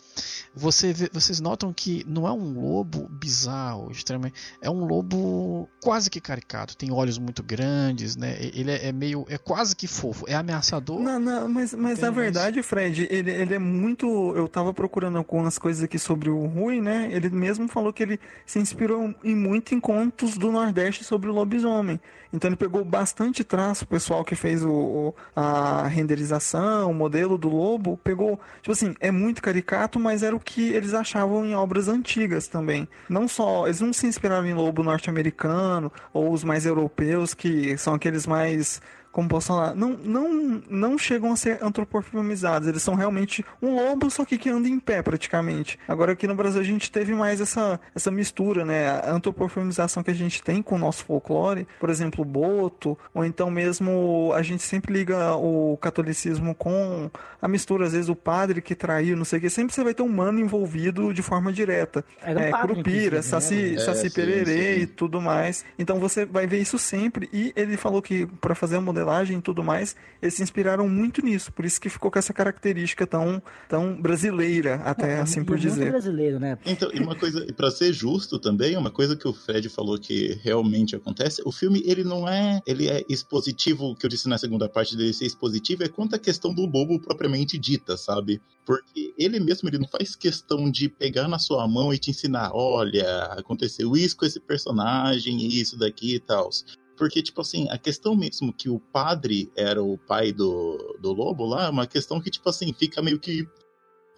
Speaker 6: você vê- vocês notam que não é um lobo bizarro, extremamente, é um lobo quase que caricato, tem olhos muito grandes, né? Ele é, é meio, é quase que fofo, é ameaçador.
Speaker 4: Não, não, mas, mas na verdade, Fred, ele, ele é muito. Eu tava procurando algumas coisas aqui sobre o Rui, né? Ele mesmo falou que ele se inspirou em muito em contos do Nordeste sobre o lobisomem. Então ele pegou bastante traço, o pessoal que fez o, o- a renderização, o modelo do lobo, pegou, tipo assim, é muito caricato, mas era o que eles achavam em obras antigas também. Não só, eles não se inspiraram em lobo norte-americano ou os mais europeus, que são aqueles mais como posso falar, não, não, não chegam a ser antropomorfizados. Eles são realmente um lobo, só que que anda em pé praticamente. Agora aqui no Brasil a gente teve mais essa, essa mistura, né? A antropomorfização que a gente tem com o nosso folclore, por exemplo, o boto, ou então mesmo a gente sempre liga o catolicismo com a mistura, às vezes o padre que traiu, não sei o que, sempre você vai ter um humano envolvido de forma direta.
Speaker 2: Era um
Speaker 4: É,
Speaker 2: padre,
Speaker 4: Curupira,
Speaker 2: inclusive,
Speaker 4: Saci,
Speaker 2: né?
Speaker 7: É,
Speaker 4: Saci
Speaker 7: sim,
Speaker 4: Pererê
Speaker 7: sim.
Speaker 4: e tudo mais. Então você vai ver isso sempre. E ele falou que para fazer a modelagem e tudo mais, eles se inspiraram muito nisso. Por isso que ficou com essa característica tão, tão brasileira, até
Speaker 2: É,
Speaker 4: assim por
Speaker 2: é muito
Speaker 4: dizer.
Speaker 2: brasileiro, né?
Speaker 7: Então, e uma coisa, e pra ser justo também, uma coisa que o Fred falou que realmente acontece, o filme, ele não é, ele é expositivo, o que eu disse na segunda parte dele ser expositivo, é quanto a questão do lobo propriamente dita, sabe? Porque ele mesmo, ele não faz questão de pegar na sua mão e te ensinar, olha, aconteceu isso com esse personagem, isso daqui e tal. Porque, tipo assim, a questão mesmo que o padre era o pai do, do lobo lá, é uma questão que, tipo assim, fica meio que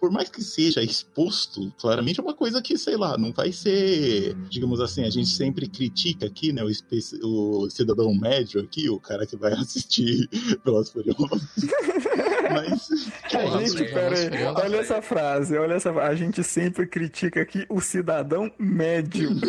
Speaker 7: por mais que seja exposto, claramente é uma coisa que, sei lá, não vai ser, digamos assim, a gente sempre critica aqui, né, o, o cidadão médio aqui, o cara que vai [laughs] assistir Pelas Furiosas. [laughs] Mas, [laughs]
Speaker 6: Porra,
Speaker 4: Gente, pera aí, olha essa frase, olha essa A gente sempre critica aqui o cidadão médio [laughs]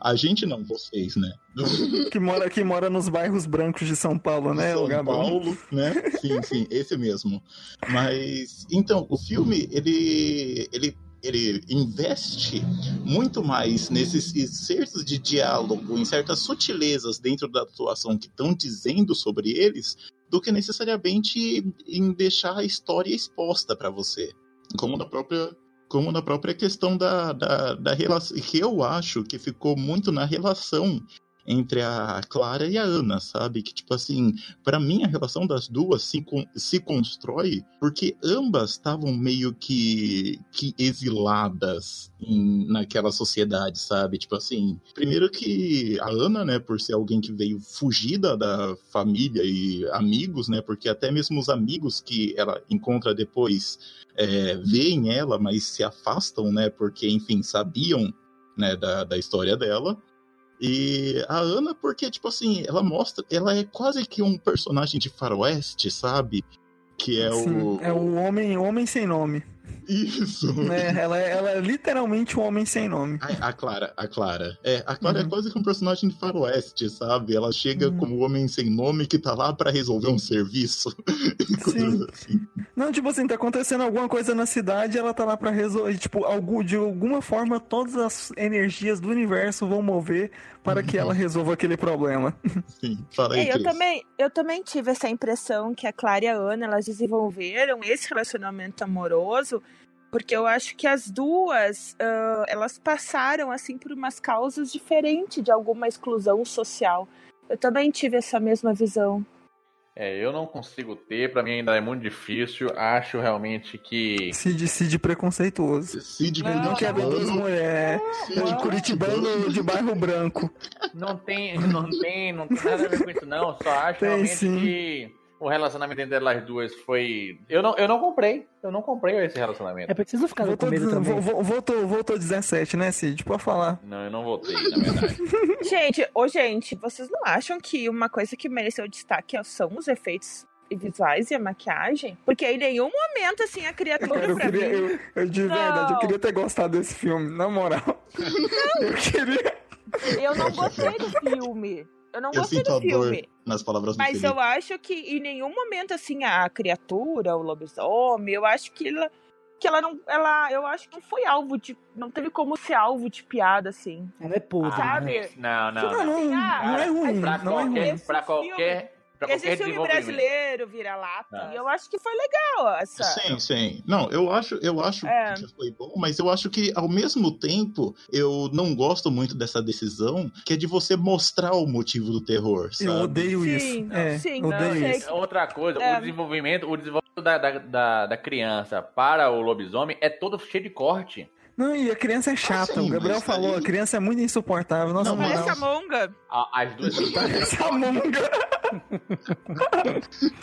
Speaker 7: a gente não, vocês, né? [laughs]
Speaker 4: que mora, que mora nos bairros brancos de São Paulo, né,
Speaker 7: São
Speaker 4: Gabão?
Speaker 7: Paulo, né? Sim, sim, esse mesmo. Mas então, o filme ele ele ele investe muito mais nesses excertos de diálogo, em certas sutilezas dentro da atuação que estão dizendo sobre eles, do que necessariamente em deixar a história exposta para você. Como na própria como na própria questão da, da, da relação, que eu acho que ficou muito na relação entre a Clara e a Ana, sabe? Que, tipo assim, para mim a relação das duas se, se constrói porque ambas estavam meio que, que exiladas em- naquela sociedade, sabe? Tipo assim, primeiro que a Ana, né, por ser alguém que veio fugida da família e amigos, né? Porque até mesmo os amigos que ela encontra depois é, veem ela, mas se afastam, né? Porque, enfim, sabiam né, da, da história dela. E a Ana, porque, tipo assim, ela mostra, ela é quase que um personagem de faroeste, sabe? Que é
Speaker 4: Sim,
Speaker 7: o.
Speaker 4: é o homem, homem sem nome.
Speaker 7: Isso!
Speaker 4: né? ela, é- ela é literalmente um homem sem nome.
Speaker 7: A, a Clara, a Clara. É, a Clara
Speaker 4: Uhum.
Speaker 7: é quase que um personagem de faroeste, sabe? Ela chega
Speaker 4: Uhum.
Speaker 7: como um homem sem nome que tá lá pra resolver um serviço. [laughs] Coisas assim.
Speaker 4: Não, tipo assim, tá acontecendo alguma coisa na cidade, ela tá lá pra resolver. Tipo, algum, de alguma forma, todas as energias do universo vão mover para que ela resolva aquele problema. [laughs]
Speaker 7: Sim, fala aí,
Speaker 3: É, eu também, eu também tive essa impressão que a Clara e a Ana elas desenvolveram esse relacionamento amoroso, porque eu acho que as duas ah, elas passaram assim por umas causas diferentes de alguma exclusão social. Eu também tive essa mesma visão.
Speaker 5: É, eu não consigo ter, pra mim ainda é muito difícil. Acho realmente que.
Speaker 4: Cid, Cid preconceituoso.
Speaker 7: Cid
Speaker 3: Não,
Speaker 4: Não quer ver duas
Speaker 7: Curitibano,
Speaker 4: mulheres. Curitibano de bairro branco.
Speaker 5: Não tem, não tem, não tem nada a ver com isso, não. Só acho
Speaker 4: Tem,
Speaker 5: realmente
Speaker 4: sim.
Speaker 5: que o relacionamento entre elas duas foi. Eu não, eu não comprei. Eu não comprei esse relacionamento.
Speaker 2: É vocês não ficaram com
Speaker 4: Voltou,
Speaker 2: medo também.
Speaker 4: vo- vo- voltou, voltou 17, né, Cid? Pode falar.
Speaker 5: Não, eu não votei, na verdade. [laughs]
Speaker 3: Gente, ô gente, vocês não acham que uma coisa que mereceu destaque são os efeitos visuais e a maquiagem? Porque em nenhum momento assim a criatura
Speaker 4: Cara, eu
Speaker 3: pra
Speaker 4: queria,
Speaker 3: mim
Speaker 4: eu, eu de verdade, eu
Speaker 3: Não.
Speaker 4: queria ter gostado desse filme, na moral. Eu queria.
Speaker 3: Eu não gostei do filme. Eu não
Speaker 7: Eu
Speaker 3: gostei
Speaker 7: sinto
Speaker 3: do
Speaker 7: a dor
Speaker 3: filme.
Speaker 7: nas palavras do
Speaker 3: Mas
Speaker 7: Felipe.
Speaker 3: eu acho que em nenhum momento, assim, a criatura, o lobisomem, eu acho que ela. Que ela não. Ela, eu acho que não foi alvo de. Não teve como ser alvo de piada, assim.
Speaker 2: Ela é podre,
Speaker 3: Sabe?
Speaker 2: né?
Speaker 5: Não, não,
Speaker 4: Não,
Speaker 5: não.
Speaker 4: não,
Speaker 3: Ah,
Speaker 4: não é ruim,
Speaker 5: Pra
Speaker 4: não é
Speaker 5: qualquer,
Speaker 4: ruim.
Speaker 5: pra qualquer, pra
Speaker 3: Esse filme brasileiro vira lata.
Speaker 5: Ah.
Speaker 3: E eu acho que foi legal essa.
Speaker 7: Sim, sim. Não, eu acho, eu acho
Speaker 3: É.
Speaker 7: que foi bom, mas eu acho que ao mesmo tempo eu não gosto muito dessa decisão, que é de você mostrar o motivo do terror, sabe?
Speaker 4: Eu odeio
Speaker 3: Sim,
Speaker 4: isso. É,
Speaker 3: sim,
Speaker 5: Não,
Speaker 4: odeio isso.
Speaker 5: Outra coisa,
Speaker 3: É.
Speaker 5: o desenvolvimento, o desenvolvimento da, da, da, da criança para o lobisomem é todo cheio de corte.
Speaker 4: Não, e a criança é chata.
Speaker 7: sim,
Speaker 4: o Gabriel falou,
Speaker 7: aí-
Speaker 4: a criança é muito insuportável. Nossa,
Speaker 7: Não,
Speaker 4: moral. [laughs]
Speaker 3: Parece a monga.
Speaker 5: As duas
Speaker 4: Parece a monga.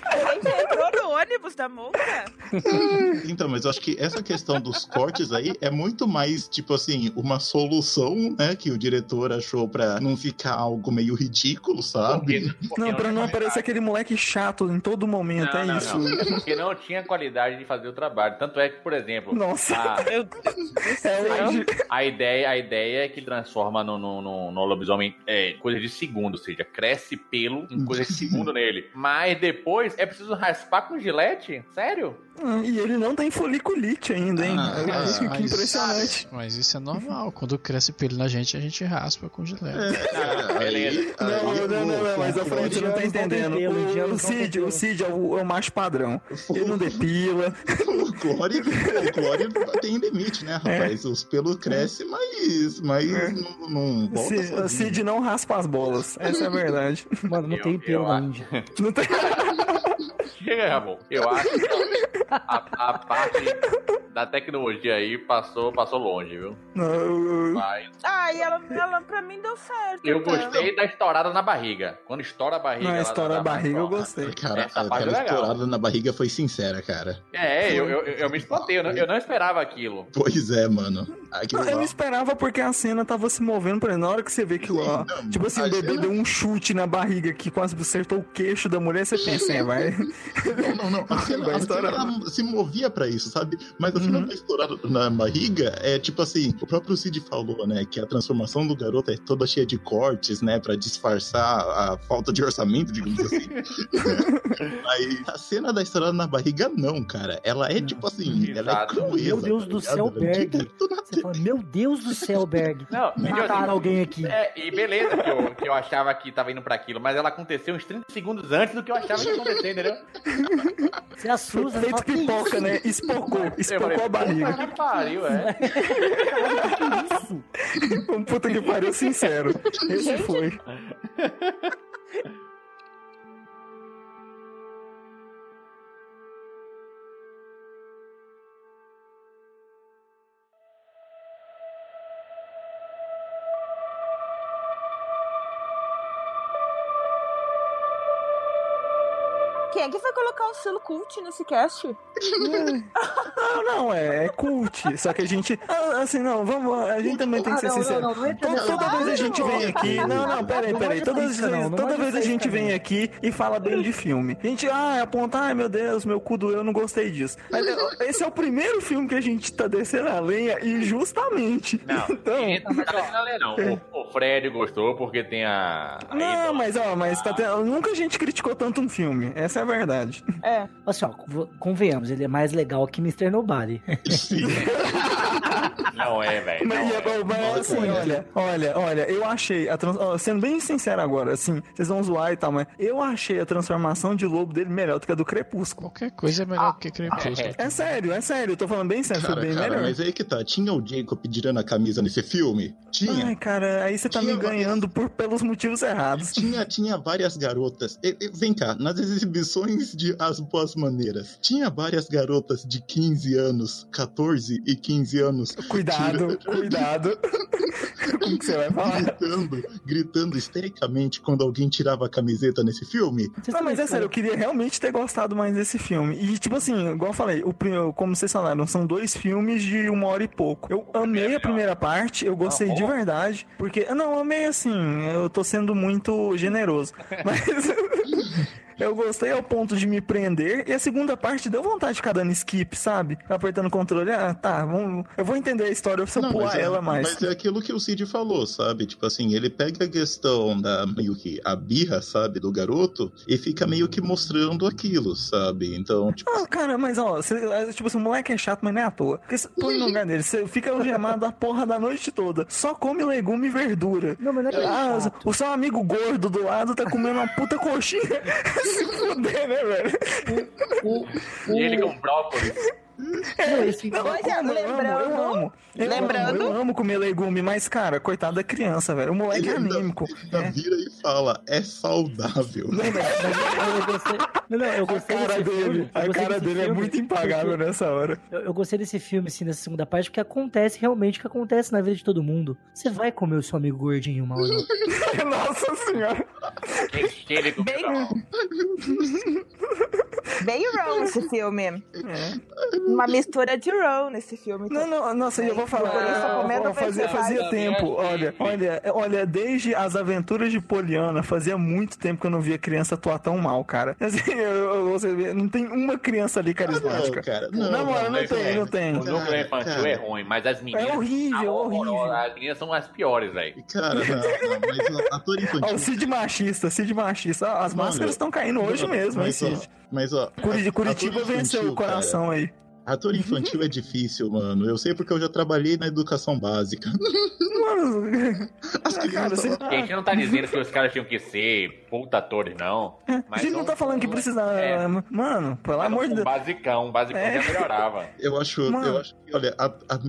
Speaker 3: A gente entrou no ônibus da monga. [laughs]
Speaker 7: Então, mas eu acho que essa questão dos cortes aí é muito mais, tipo assim, uma solução, né, que o diretor achou pra não ficar algo meio ridículo, sabe?
Speaker 4: Não, pra não aparecer aquele moleque chato em todo momento,
Speaker 5: Não,
Speaker 4: é
Speaker 5: não,
Speaker 4: isso.
Speaker 5: não. Porque não tinha qualidade de fazer o trabalho. Tanto é que, por exemplo,
Speaker 4: Nossa.
Speaker 5: a, [laughs]
Speaker 3: Meu Deus do
Speaker 4: É hoje.
Speaker 5: a ideia, a ideia é que transforma no, no, no, no lobisomem é, coisa de segundo, ou seja, cresce pelo em coisa de [laughs] segundo nele. Mas depois é preciso raspar com gilete? Sério?
Speaker 4: Hum, E ele não tem foliculite ainda, hein?
Speaker 7: Ah,
Speaker 4: É isso que
Speaker 6: mas-
Speaker 4: impressionante.
Speaker 6: Mas isso é normal. Quando cresce pelo na gente, a gente raspa com gilete.
Speaker 5: Não, beleza.
Speaker 4: Não, não, não, não, não, mas a frente não tá entendendo. O, o Cid, o Cid é o, é o macho padrão. Ele não depila.
Speaker 7: folclore, folclore tem limite, né, rapaz? Os pelos crescem, mas, mas
Speaker 4: É.
Speaker 7: não, não volta
Speaker 4: Cid, o. Cid não raspa as bolas. Essa é a verdade.
Speaker 2: Mano, não
Speaker 5: Eu-
Speaker 2: tem pelo na. Índia.
Speaker 4: Não tem... [laughs] [laughs]
Speaker 5: Chega, Ramon. Eu acho que a, a parte da tecnologia aí passou, passou longe, viu?
Speaker 4: Não,
Speaker 3: Ai, ela, ela pra mim deu certo.
Speaker 5: eu
Speaker 3: então.
Speaker 5: gostei da estourada na barriga. Quando estoura a barriga.
Speaker 4: Não, a da
Speaker 5: mais
Speaker 4: barriga eu gostei.
Speaker 7: Cara,
Speaker 5: Essa parte é
Speaker 7: estourada na barriga foi sincera, cara.
Speaker 5: É, eu, eu, eu me espantei, eu não, eu não esperava aquilo.
Speaker 7: Pois é, mano. Aquilo
Speaker 4: Não, eu
Speaker 7: lá-
Speaker 4: esperava porque a cena tava se movendo pra ele. Na hora que você vê que ó,
Speaker 7: não,
Speaker 4: tipo assim,
Speaker 7: a
Speaker 4: o bebê
Speaker 7: cena-
Speaker 4: deu um chute na barriga que quase acertou o queixo da mulher, você pensa, é, vai.
Speaker 7: Não, não, não. A cena,
Speaker 4: Vai
Speaker 7: a
Speaker 4: estourar.
Speaker 7: cena se movia pra isso, sabe? Mas a cena
Speaker 4: Uhum.
Speaker 7: da estourada na barriga é tipo assim, o próprio Cid falou, né? Que a transformação do garoto é toda cheia de cortes, né? Pra disfarçar a falta de orçamento, digamos assim. [laughs] Aí a cena da estourada na barriga, não, cara. Ela é tipo assim, ela é crueza.
Speaker 2: Meu Deus do
Speaker 7: tá
Speaker 2: céu,
Speaker 7: é
Speaker 2: Berg. Você fala, meu Deus do céu, Berg.
Speaker 5: Não,
Speaker 2: Mataram alguém aqui.
Speaker 5: É, e beleza que eu, que eu achava que tava indo pra aquilo, mas ela aconteceu uns 30 segundos antes do que eu achava que ia acontecer, entendeu?
Speaker 2: Você assusta. Fala, "Que
Speaker 4: pipoca, né? Espocou, espocou a barriga.
Speaker 5: Puta que pariu, é. [laughs]
Speaker 4: Um puta que pariu sincero. Esse foi. [laughs]
Speaker 3: vai colocar o selo cult nesse cast?
Speaker 4: Não, não, é, é cult. Só que a gente. Assim, não, vamos. A gente também tem que ser
Speaker 2: Ah, não,
Speaker 4: sincero.
Speaker 2: não, não, não entra
Speaker 4: Toda, vez a gente vem aqui. Não, não, peraí, peraí. Toda,
Speaker 2: faísca, não, não
Speaker 4: toda
Speaker 2: manda
Speaker 4: vez a gente vem aqui e fala bem de filme. A gente, ah, aponta, ai meu Deus, meu cu doeu, eu não gostei disso. Mas eh, esse é o primeiro filme que a gente tá descendo a lenha e justamente.
Speaker 5: Não,
Speaker 4: Então.
Speaker 5: ninguém tá fazendo a [laughs] ler, não. O, Fred gostou porque tem a. a
Speaker 4: Não, mas ó, mas tá tendo- nunca a gente criticou tanto um filme. Essa é a verdade.
Speaker 3: É.
Speaker 2: Assim, ó, conv- convenhamos, ele é mais legal que Mr. Nobody.
Speaker 7: Sim. [laughs]
Speaker 5: Não é, velho.
Speaker 4: Mas,
Speaker 5: não
Speaker 4: é,
Speaker 5: é.
Speaker 4: mas, assim,
Speaker 7: olha.
Speaker 4: olha, olha, olha, eu achei a trans... sendo bem sincero agora, assim, vocês vão zoar e tal, mas eu achei a transformação de lobo dele melhor do que a do Crepúsculo.
Speaker 6: Qualquer coisa é melhor que Crepúsculo.
Speaker 4: É sério, é sério, eu tô falando bem sério, foi
Speaker 7: Cara,
Speaker 4: bem
Speaker 7: cara,
Speaker 4: melhor.
Speaker 7: mas aí que tá. Tinha o Jacob tirando a camisa nesse filme? Tinha.
Speaker 4: Ai, cara, aí você tá
Speaker 7: Tinha
Speaker 4: me ganhando por, pelos motivos errados.
Speaker 7: Tinha, tinha várias garotas. E- e- vem cá, nas exibições de As Boas Maneiras, tinha várias garotas de 15 anos, 14 e 15 anos.
Speaker 4: Cuidado, cuidado. [laughs] Como que você vai falar?
Speaker 7: Gritando, gritando histericamente quando alguém tirava a camiseta nesse filme.
Speaker 4: Não,
Speaker 2: também
Speaker 4: mas é sério, eu queria realmente ter gostado mais desse filme. E, tipo assim, igual eu falei, o, prim- como vocês falaram, são dois filmes de uma hora e pouco. Eu amei a primeira parte, eu gostei de verdade, porque. Não, eu amei assim, eu tô sendo muito generoso. [laughs] [laughs] Mas. Eu gostei ao ponto de me prender. E a segunda parte deu vontade de ficar dando skip, sabe? Apertando o controle. Ah, tá, vamos... eu vou entender a história se eu
Speaker 7: Não,
Speaker 4: pular
Speaker 7: é-
Speaker 4: ela mais.
Speaker 7: Mas é aquilo que o Cid falou, sabe? Tipo assim, ele pega a questão da meio que a birra, sabe, do garoto e fica meio que mostrando aquilo, sabe? Então, tipo,
Speaker 4: Ah, cara, mas ó, você- é, tipo assim, o moleque é chato, mas não é à toa. Porque você põe no lugar dele, você fica algemado a porra da noite toda. Só come legume e verdura.
Speaker 2: Não, mas não é que é
Speaker 4: Ah,
Speaker 2: chato.
Speaker 4: o seu amigo gordo do lado tá comendo uma puta coxinha. [laughs] Se fuder, né, velho?
Speaker 2: O,
Speaker 5: E ele com brócolis.
Speaker 2: Não, esse-
Speaker 4: Não,
Speaker 3: Pois é,
Speaker 4: eu amo,
Speaker 3: lembrando-
Speaker 4: eu amo. Eu
Speaker 3: lembrando-
Speaker 4: amo, eu amo comer legume, mas, cara, coitado da criança, velho. O moleque é
Speaker 7: Ele ainda-
Speaker 4: anêmico.
Speaker 7: ainda vira e fala, é saudável.
Speaker 2: Não, mas eu gostei. Não, não, eu
Speaker 4: A
Speaker 2: gostei
Speaker 4: cara
Speaker 2: desse
Speaker 4: dele,
Speaker 2: filme. eu
Speaker 4: a cara
Speaker 2: desse
Speaker 4: dele é
Speaker 2: filme
Speaker 4: muito impagável
Speaker 2: porque-
Speaker 4: nessa hora.
Speaker 2: Eu, eu gostei desse filme, assim, nessa segunda parte, porque acontece realmente o que acontece na vida de todo mundo. Você vai comer o seu amigo gordinho uma hora. [laughs]
Speaker 4: Nossa senhora.
Speaker 3: Bem-
Speaker 5: Não. [laughs]
Speaker 3: Bem Ron esse filme.
Speaker 4: É.
Speaker 3: Uma mistura de Ron nesse filme.
Speaker 4: Não, não, nossa, eu vou falar. Ó, fazia, fazia tempo,
Speaker 5: Também
Speaker 4: olha, olha, olha, desde as aventuras de Poliana, fazia muito tempo que eu não via criança atuar tão mal, cara. [laughs] Assim, eu- eu- você vê, não tem uma criança ali
Speaker 7: Não,
Speaker 4: carismática.
Speaker 7: cara,
Speaker 4: Não,
Speaker 7: não,
Speaker 4: mano, não tem,
Speaker 5: é,
Speaker 4: não tem.
Speaker 5: O núcleo infantil
Speaker 7: cara.
Speaker 5: é ruim, mas as meninas.
Speaker 4: É horrível,
Speaker 5: Ah,
Speaker 4: horrível.
Speaker 5: As meninas são as piores, velho.
Speaker 7: Cara, não, não, mas ó, ator
Speaker 4: Ó, o
Speaker 7: infantil.
Speaker 4: Cid machista, Cid machista. Ó, as máscaras estão caindo hoje
Speaker 7: Não,
Speaker 4: mesmo, hein, Cid?
Speaker 7: Mas, ó.
Speaker 4: Curi- Curitiba
Speaker 7: ator
Speaker 4: venceu
Speaker 7: infantil,
Speaker 4: o coração aí.
Speaker 7: cara, Ator infantil é difícil, mano. Eu sei porque eu já trabalhei na educação básica. [laughs]
Speaker 4: Mano,
Speaker 7: As
Speaker 4: cara,
Speaker 7: crianças.
Speaker 4: você...
Speaker 5: A gente não tá dizendo que os caras tinham que ser puta atores, não.
Speaker 4: a
Speaker 5: Mas
Speaker 4: gente não
Speaker 5: um-
Speaker 4: tá falando que precisa...
Speaker 5: É.
Speaker 4: Mano, pelo amor de
Speaker 5: um
Speaker 4: Deus.
Speaker 5: basicão, um basicão
Speaker 4: É.
Speaker 5: já melhorava.
Speaker 7: Eu acho,
Speaker 4: Mano.
Speaker 7: eu acho que, olha, a, a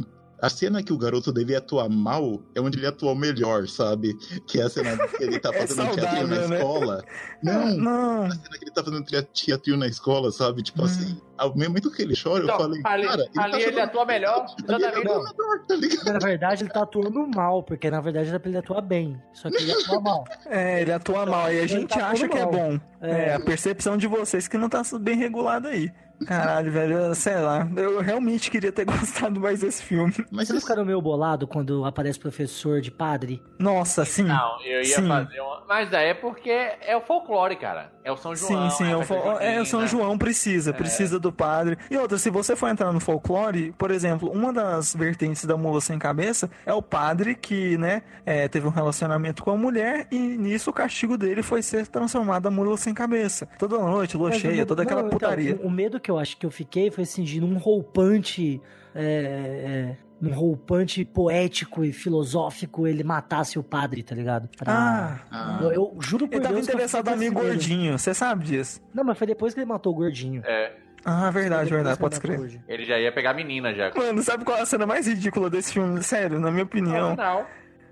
Speaker 7: A cena que o garoto devia atuar mal é onde ele atuou melhor, sabe? Que é a cena que ele tá [laughs]
Speaker 4: É
Speaker 7: fazendo na
Speaker 4: saudável, né?
Speaker 7: escola. Não,
Speaker 4: Não.
Speaker 7: a cena que ele tá fazendo tea- teatrinho na escola, sabe? Tipo
Speaker 4: Hum.
Speaker 7: assim, ao momento que ele chora,
Speaker 5: Então,
Speaker 7: eu falei,
Speaker 5: ali,
Speaker 7: cara,
Speaker 5: ali
Speaker 7: tá
Speaker 5: ele atua melhor.
Speaker 7: ali ele
Speaker 5: Exatamente.
Speaker 7: atua melhor, tá ligado?
Speaker 2: Na verdade, ele tá atuando mal, porque na verdade era pra ele atuar bem. Só que ele atua mal. [laughs]
Speaker 4: É, ele atua mal e a
Speaker 2: Ele
Speaker 4: gente
Speaker 2: tá
Speaker 4: acha que é
Speaker 2: mal.
Speaker 4: bom.
Speaker 2: É.
Speaker 4: É, a percepção de vocês que não tá bem regulada aí. Caralho, velho, sei lá. Eu realmente queria ter [laughs] gostado mais desse filme.
Speaker 7: Mas
Speaker 2: Vocês ficaram meio bolado quando aparece professor de padre?
Speaker 4: Nossa, sim.
Speaker 5: Não, eu ia
Speaker 4: Sim.
Speaker 5: fazer uma. Mas é porque é o folclore, cara. É o São João.
Speaker 4: Sim, sim,
Speaker 5: é,
Speaker 4: o,
Speaker 5: a festa
Speaker 4: fo- é, o São João precisa, precisa do padre. E outra, se você for entrar no folclore, por exemplo, uma das vertentes da mula sem cabeça é o padre que, né, é, teve um relacionamento com a mulher e nisso o castigo dele foi ser transformado a mula sem cabeça. Toda noite, lua
Speaker 2: o
Speaker 4: cheia, toda aquela
Speaker 2: não, então,
Speaker 4: putaria.
Speaker 2: o, o medo que eu acho que eu fiquei foi assim, de num roupante. É, é, num roupante poético e filosófico ele matasse o padre, tá ligado? Pra-
Speaker 4: Ah,
Speaker 7: Ah,
Speaker 2: eu, eu juro por
Speaker 4: ele tava
Speaker 2: Deus que eu
Speaker 4: interessado no amigo gordinho, você sabe disso?
Speaker 2: Não, mas foi depois que ele matou o gordinho.
Speaker 5: É,
Speaker 4: Ah, verdade, verdade, pode escrever.
Speaker 5: ele já ia pegar a menina já.
Speaker 4: Mano, sabe qual é a cena mais ridícula desse filme? Sério, na minha opinião.
Speaker 5: Não.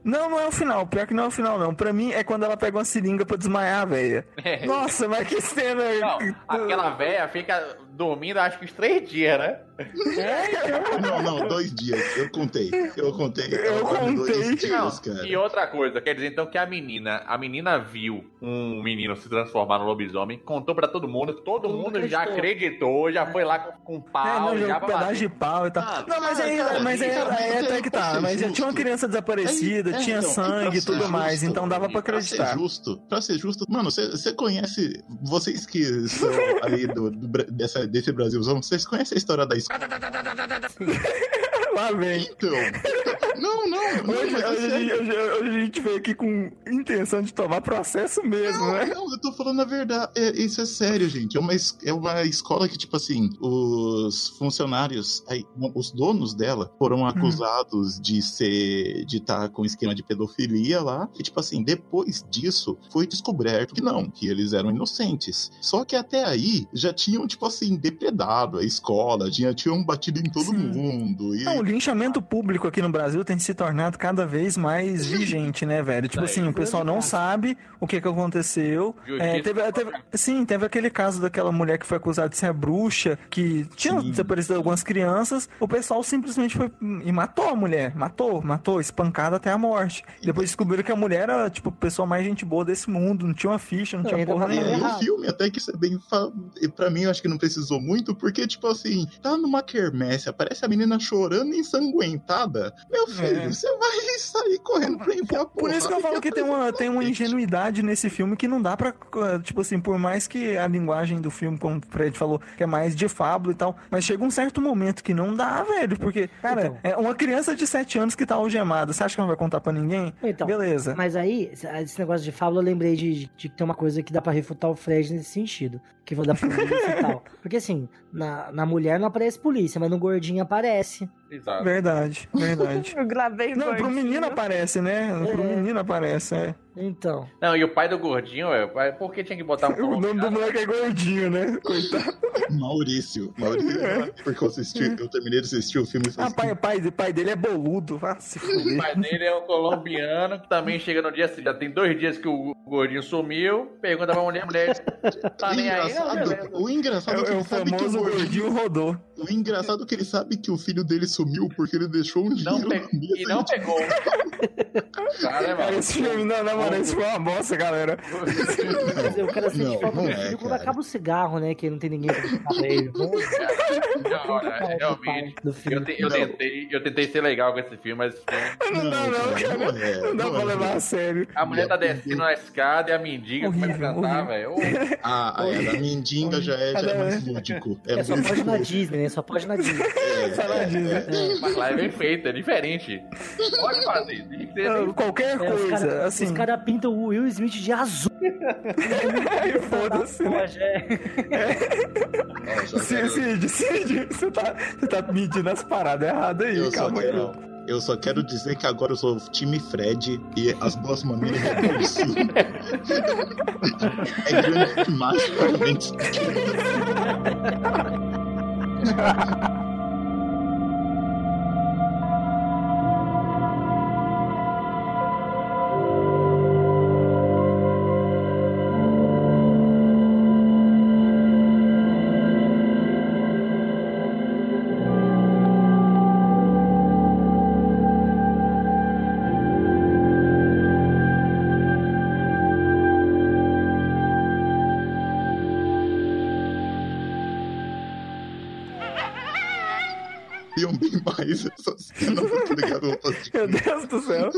Speaker 4: Não, não é o final. Pior que não é o final, não. Pra mim é quando ela pega uma seringa pra desmaiar, velho. [laughs]
Speaker 5: É.
Speaker 4: Nossa, mas que cena.
Speaker 5: Não, aquela véia fica dormindo acho que uns três dias, né?
Speaker 7: Não, não, dois dias. Eu contei. Eu contei.
Speaker 4: Eu
Speaker 7: dorme
Speaker 4: contei.
Speaker 7: Dois dias, cara.
Speaker 5: e outra coisa, quer dizer então que a menina, a menina viu um menino se transformar no lobisomem, contou pra todo mundo, todo
Speaker 2: mundo
Speaker 5: já acreditou, já foi lá com, com
Speaker 4: É,
Speaker 5: pau,
Speaker 4: não,
Speaker 5: já pra
Speaker 4: pedaço de pau e tal.
Speaker 5: Ah,
Speaker 4: não, mas aí,
Speaker 7: cara,
Speaker 4: mas aí,
Speaker 7: cara,
Speaker 4: aí
Speaker 7: mas
Speaker 4: até
Speaker 7: é
Speaker 4: que
Speaker 7: pra
Speaker 4: tá. Mas já tinha uma
Speaker 7: justo.
Speaker 4: criança desaparecida,
Speaker 7: É,
Speaker 4: tinha
Speaker 7: então,
Speaker 4: sangue
Speaker 7: pra
Speaker 4: e tudo
Speaker 7: ser
Speaker 4: mais,
Speaker 7: justo,
Speaker 4: então dava pra
Speaker 7: Pra
Speaker 4: acreditar.
Speaker 7: ser justo, pra ser justo, mano, você conhece, vocês que são [laughs] aí do, do dessa, desse Brasilzão, vocês conhecem a história da escola? [laughs]
Speaker 4: Lá vem.
Speaker 7: Então, não, não,
Speaker 4: Hoje, hoje, hoje- hoje a gente veio aqui com intenção de tomar processo mesmo,
Speaker 7: Não,
Speaker 4: né?
Speaker 7: não, eu tô falando a verdade. É, isso é sério, gente. É uma, é uma escola que, tipo assim, os funcionários, aí, os donos dela foram acusados de ser, de estar com esquema de pedofilia lá. E, tipo assim, depois disso, foi descoberto que não, que eles eram inocentes. Só que até aí, já tinham, tipo assim, depredado a escola, já tinham batido em todo
Speaker 4: Sim.
Speaker 7: mundo. E,
Speaker 4: Não, linchamento público aqui no Brasil tem se tornado cada vez mais vigente, né, velho? Tipo
Speaker 5: Daí,
Speaker 4: assim, o pessoal não sabe o que que aconteceu. É, teve, teve- sim, teve aquele caso daquela mulher que foi acusada de ser bruxa, que tinha
Speaker 7: Sim.
Speaker 4: desaparecido algumas crianças. O pessoal simplesmente foi e matou a mulher. Matou, matou, espancada até a morte. Depois descobriram que a mulher era, tipo, a pessoa mais gente boa desse mundo. Não tinha uma ficha, não tinha porra
Speaker 7: É,
Speaker 4: nenhuma.
Speaker 7: e o filme até que isso é bem. Fa... Pra mim, eu acho que não precisou muito, porque, tipo assim, tá numa quermesse, aparece a menina chorando ensanguentada. Meu filho,
Speaker 4: É.
Speaker 7: você vai sair correndo pra enfiar a
Speaker 4: Por isso que eu falo que tem uma, tem uma ingenuidade nesse filme que não dá pra. uh, Tipo assim, por mais que a linguagem do filme, como o Fred falou, que é mais de fábula e tal, mas chega um certo momento que não dá, velho. Porque, cara,
Speaker 2: Então.
Speaker 4: é uma criança de 7 anos que tá algemada. Você acha que não vai contar pra ninguém?
Speaker 2: Então,
Speaker 4: Beleza.
Speaker 2: Mas aí, esse negócio de fábula, eu lembrei de, de que tem uma coisa que dá pra refutar o Fred nesse sentido. Que vou dar polícia e tal. Porque assim, na, na mulher não aparece polícia, mas no gordinho aparece.
Speaker 5: Exato.
Speaker 4: Verdade, verdade. [laughs]
Speaker 3: Eu gravei
Speaker 4: Não, pro menino aparece, né? Pro
Speaker 2: É.
Speaker 4: menino aparece, é.
Speaker 2: Então.
Speaker 5: Não, e o pai do gordinho, é, por que tinha que botar um
Speaker 4: O nome do moleque é gordinho, né? Coitado.
Speaker 7: Maurício. Maurício. Porque eu assisti, eu terminei de assistir o filme e
Speaker 4: Ah, pai, pai, pai dele é boludo. Ah, se
Speaker 5: O pai dele é um colombiano que também chega no dia seguinte. Já tem dois dias que o gordinho sumiu. Pergunta pra mulher, mulher tá
Speaker 7: o
Speaker 5: nem aí. Não,
Speaker 7: engraçado, o engraçado
Speaker 4: É,
Speaker 7: é que
Speaker 4: é
Speaker 7: ele
Speaker 4: o
Speaker 7: sabe que o gordinho,
Speaker 4: rodou.
Speaker 7: o engraçado é que ele sabe que o filho dele sumiu porque ele deixou um
Speaker 5: Não
Speaker 7: dinheiro
Speaker 5: pe...
Speaker 7: na mesa.
Speaker 5: E não pegou. [laughs] Cara, é
Speaker 4: esse filme, não, na moral, isso foi uma bosta, galera.
Speaker 2: Mas o cara sente
Speaker 7: Não,
Speaker 2: falta do
Speaker 7: é,
Speaker 2: filho quando
Speaker 7: cara.
Speaker 2: acaba o cigarro, né? Que não tem ninguém pra ficar ele. [laughs]
Speaker 5: Não, olha, realmente. Eu, te- eu tentei, eu tentei ser legal com esse filme, mas
Speaker 4: Não [laughs] dá, não, cara.
Speaker 7: não é,
Speaker 4: Não dá
Speaker 7: não
Speaker 4: pra
Speaker 7: é.
Speaker 4: levar a sério.
Speaker 5: a mulher tá descendo na escada e a mendiga começa a
Speaker 4: Horrível,
Speaker 5: cantar, velho.
Speaker 7: Ah, a, mendiga já é, já é mais lúdico. É,
Speaker 2: É, só pode na. Disney, né? Só pode na Disney.
Speaker 7: É,
Speaker 4: Só na
Speaker 7: é,
Speaker 4: Disney.
Speaker 7: é.
Speaker 5: Mas lá é bem feito, é diferente. Pode fazer.
Speaker 4: Qualquer
Speaker 2: É, os
Speaker 4: coisa,
Speaker 2: caras cara pintam o Will Smith de azul.
Speaker 4: Aí [laughs] foda-se, né?
Speaker 2: É.
Speaker 7: Só
Speaker 4: Cid, Cid, Cid, você tá, você tá medindo as paradas erradas aí,
Speaker 7: Eu só,
Speaker 4: calma aí.
Speaker 7: quero, eu só quero dizer que agora eu sou time Fred e as duas maneiras retorcidas. [laughs] é grande demais pra gente. [laughs] mais essa cena, tá ligado?
Speaker 4: Meu Deus do céu.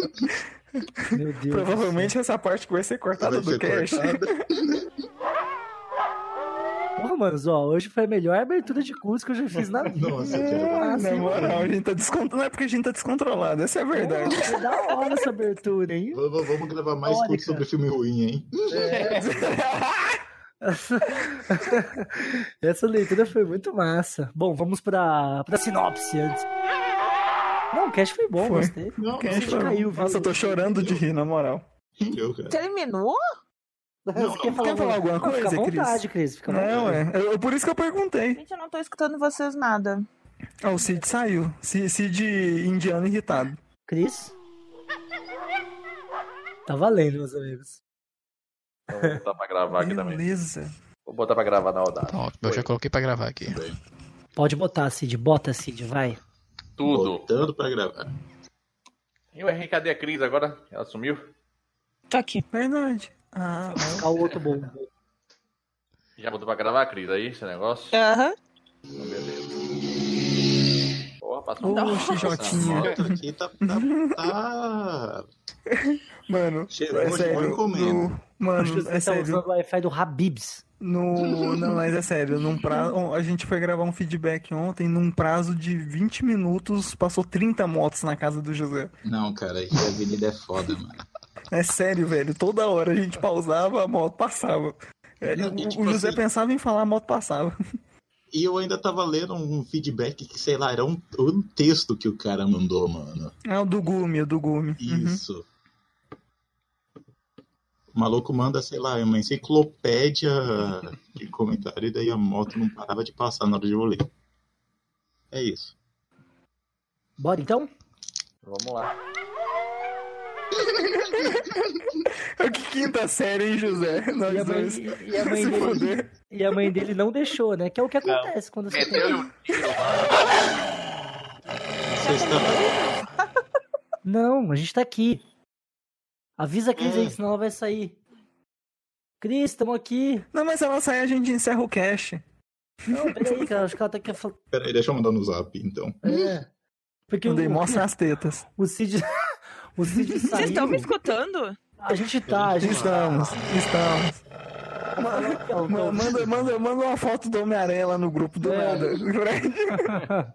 Speaker 2: Meu Deus.
Speaker 4: Provavelmente essa parte que vai ser cortada
Speaker 7: vai
Speaker 4: do
Speaker 7: ser
Speaker 4: cast.
Speaker 7: cortada. [laughs]
Speaker 2: Porra, manos, ó, hoje foi a melhor abertura de curso que eu já fiz na vida.
Speaker 7: Nossa, quero
Speaker 4: É, na moral, a gente tá descontrolado. Não é porque a gente tá descontrolado, essa é a verdade.
Speaker 2: Foi da hora essa abertura, hein?
Speaker 7: Vamos, vamos gravar mais
Speaker 2: Olha,
Speaker 7: curso sobre filme ruim, hein?
Speaker 2: Essa... [laughs] [laughs] essa leitura foi muito massa. Bom, vamos pra, pra sinopse antes. Não, o cast foi bom,
Speaker 4: Foi.
Speaker 2: gostei.
Speaker 7: Não,
Speaker 4: Quem
Speaker 2: Você
Speaker 4: achou?
Speaker 2: caiu, viu?
Speaker 4: Nossa, eu tô chorando de rir, na moral.
Speaker 3: Terminou?
Speaker 2: Você quer
Speaker 4: quer falar alguma
Speaker 2: Não, Fica
Speaker 4: coisa,
Speaker 2: à
Speaker 4: Cris?
Speaker 2: vontade, Cris. Fica à
Speaker 4: Não,
Speaker 2: vontade.
Speaker 4: é. Eu- por isso que eu perguntei.
Speaker 3: Gente, eu não tô escutando vocês nada.
Speaker 4: Ah, o Cid saiu. Cid, Cid indiano irritado.
Speaker 2: Cris? Tá valendo, meus amigos.
Speaker 5: Então, Vou botar pra gravar aqui também.
Speaker 4: Beleza.
Speaker 5: Vou botar pra gravar na rodada.
Speaker 6: Tá ótimo, eu já coloquei pra gravar aqui.
Speaker 2: Pode botar, Cid. Bota, Cid, vai.
Speaker 5: Tudo.
Speaker 7: Botando pra gravar.
Speaker 5: E o Henrique, cadê a Cris agora? Ela sumiu?
Speaker 3: Tô aqui.
Speaker 4: Verdade. Ah,
Speaker 2: Ficar o outro bom.
Speaker 5: Já botou pra gravar, Cris, aí, esse negócio?
Speaker 3: Aham.
Speaker 5: Beleza. Porra, passou um
Speaker 4: Xijotinha.
Speaker 7: Outra aqui tá, tá, tá [laughs]
Speaker 4: Mano,
Speaker 7: cheirando
Speaker 4: é
Speaker 7: de
Speaker 4: sério. no- mano,
Speaker 2: Você
Speaker 4: é
Speaker 2: tá
Speaker 4: sério.
Speaker 2: usando o Wi-Fi do Habibs.
Speaker 4: No, não, mas é sério, num prazo, [laughs] a gente foi gravar um feedback ontem, num prazo de 20 minutos, passou 30 motos na casa do José.
Speaker 7: Não, cara, aqui a avenida é foda, mano.
Speaker 4: É sério, velho, toda hora a gente pausava, a moto passava. É,
Speaker 7: Não,
Speaker 4: o,
Speaker 7: e tipo
Speaker 4: o José
Speaker 7: assim-
Speaker 4: pensava em falar, a moto passava.
Speaker 7: E eu ainda tava lendo um feedback que, sei lá, era um, um texto que o cara mandou, mano.
Speaker 4: É o do Gumi, o do Gumi. Uhum.
Speaker 7: O maluco manda, sei lá, uma enciclopédia de comentário e daí a moto não parava de passar na hora de eu ler. É isso.
Speaker 2: Bora então?
Speaker 5: Vamos lá. [laughs]
Speaker 4: É que quinta série, hein, José? Nós
Speaker 2: E a mãe,
Speaker 4: dois.
Speaker 2: e, a mãe dele, e a mãe dele não deixou, né? Que é o que acontece quando você tem...
Speaker 5: Um tiro.
Speaker 7: Sexta... [laughs]
Speaker 2: Não, a gente tá aqui. Avisa a Cris aí, senão ela vai sair. Cris, tamo aqui.
Speaker 4: Não, mas ela sai, a gente encerra o cast.
Speaker 2: Não, peraí, cara. Acho que ela tá aqui.
Speaker 7: Pera aí, deixa eu mandar no zap, então.
Speaker 2: É. Porque
Speaker 4: Mandei,
Speaker 2: o,
Speaker 4: mostra [laughs] as tetas.
Speaker 2: o Cid. [laughs] O Cid
Speaker 3: Vocês
Speaker 2: saiu.
Speaker 3: estão me escutando?
Speaker 2: A gente tá, a gente
Speaker 4: Estamos, estamos.
Speaker 2: tá. Ó,
Speaker 4: Ma- Manda, manda, manda uma foto do Homem-Aranha lá no grupo do
Speaker 2: É.
Speaker 4: nada. [laughs]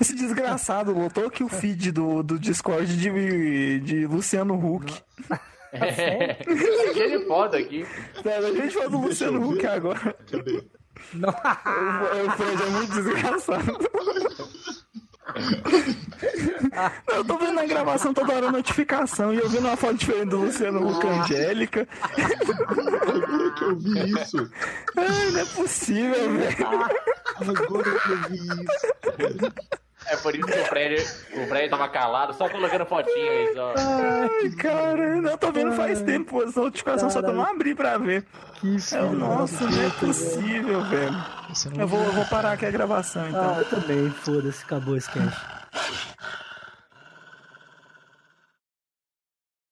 Speaker 4: Esse desgraçado lotou aqui o feed do, do Discord de, de Luciano Huck.
Speaker 5: É. De foda aqui.
Speaker 4: Sério, a gente fala do Luciano Huck agora.
Speaker 7: Cadê?
Speaker 2: Não.
Speaker 4: O, Fred é muito desgraçado. Não, [laughs] eu tô vendo na gravação toda hora a notificação e eu vendo uma foto diferente do Luciano Huck Angélica.
Speaker 7: Agora que eu vi isso.
Speaker 4: Ai, não é possível, velho.
Speaker 7: Agora que eu vi isso.
Speaker 5: É por isso que o Fred, o Fred tava calado, só colocando fotinha aí, só.
Speaker 4: Ai, cara, não, eu tô vendo faz tempo essa notificação, só que eu não abri pra ver.
Speaker 2: Que
Speaker 4: É,
Speaker 2: filho
Speaker 4: nossa,
Speaker 2: da
Speaker 4: não é
Speaker 2: velho.
Speaker 4: possível, velho. Eu vou, eu vou parar aqui a gravação, então.
Speaker 2: Ah, eu também, foda-se, acabou esse cast.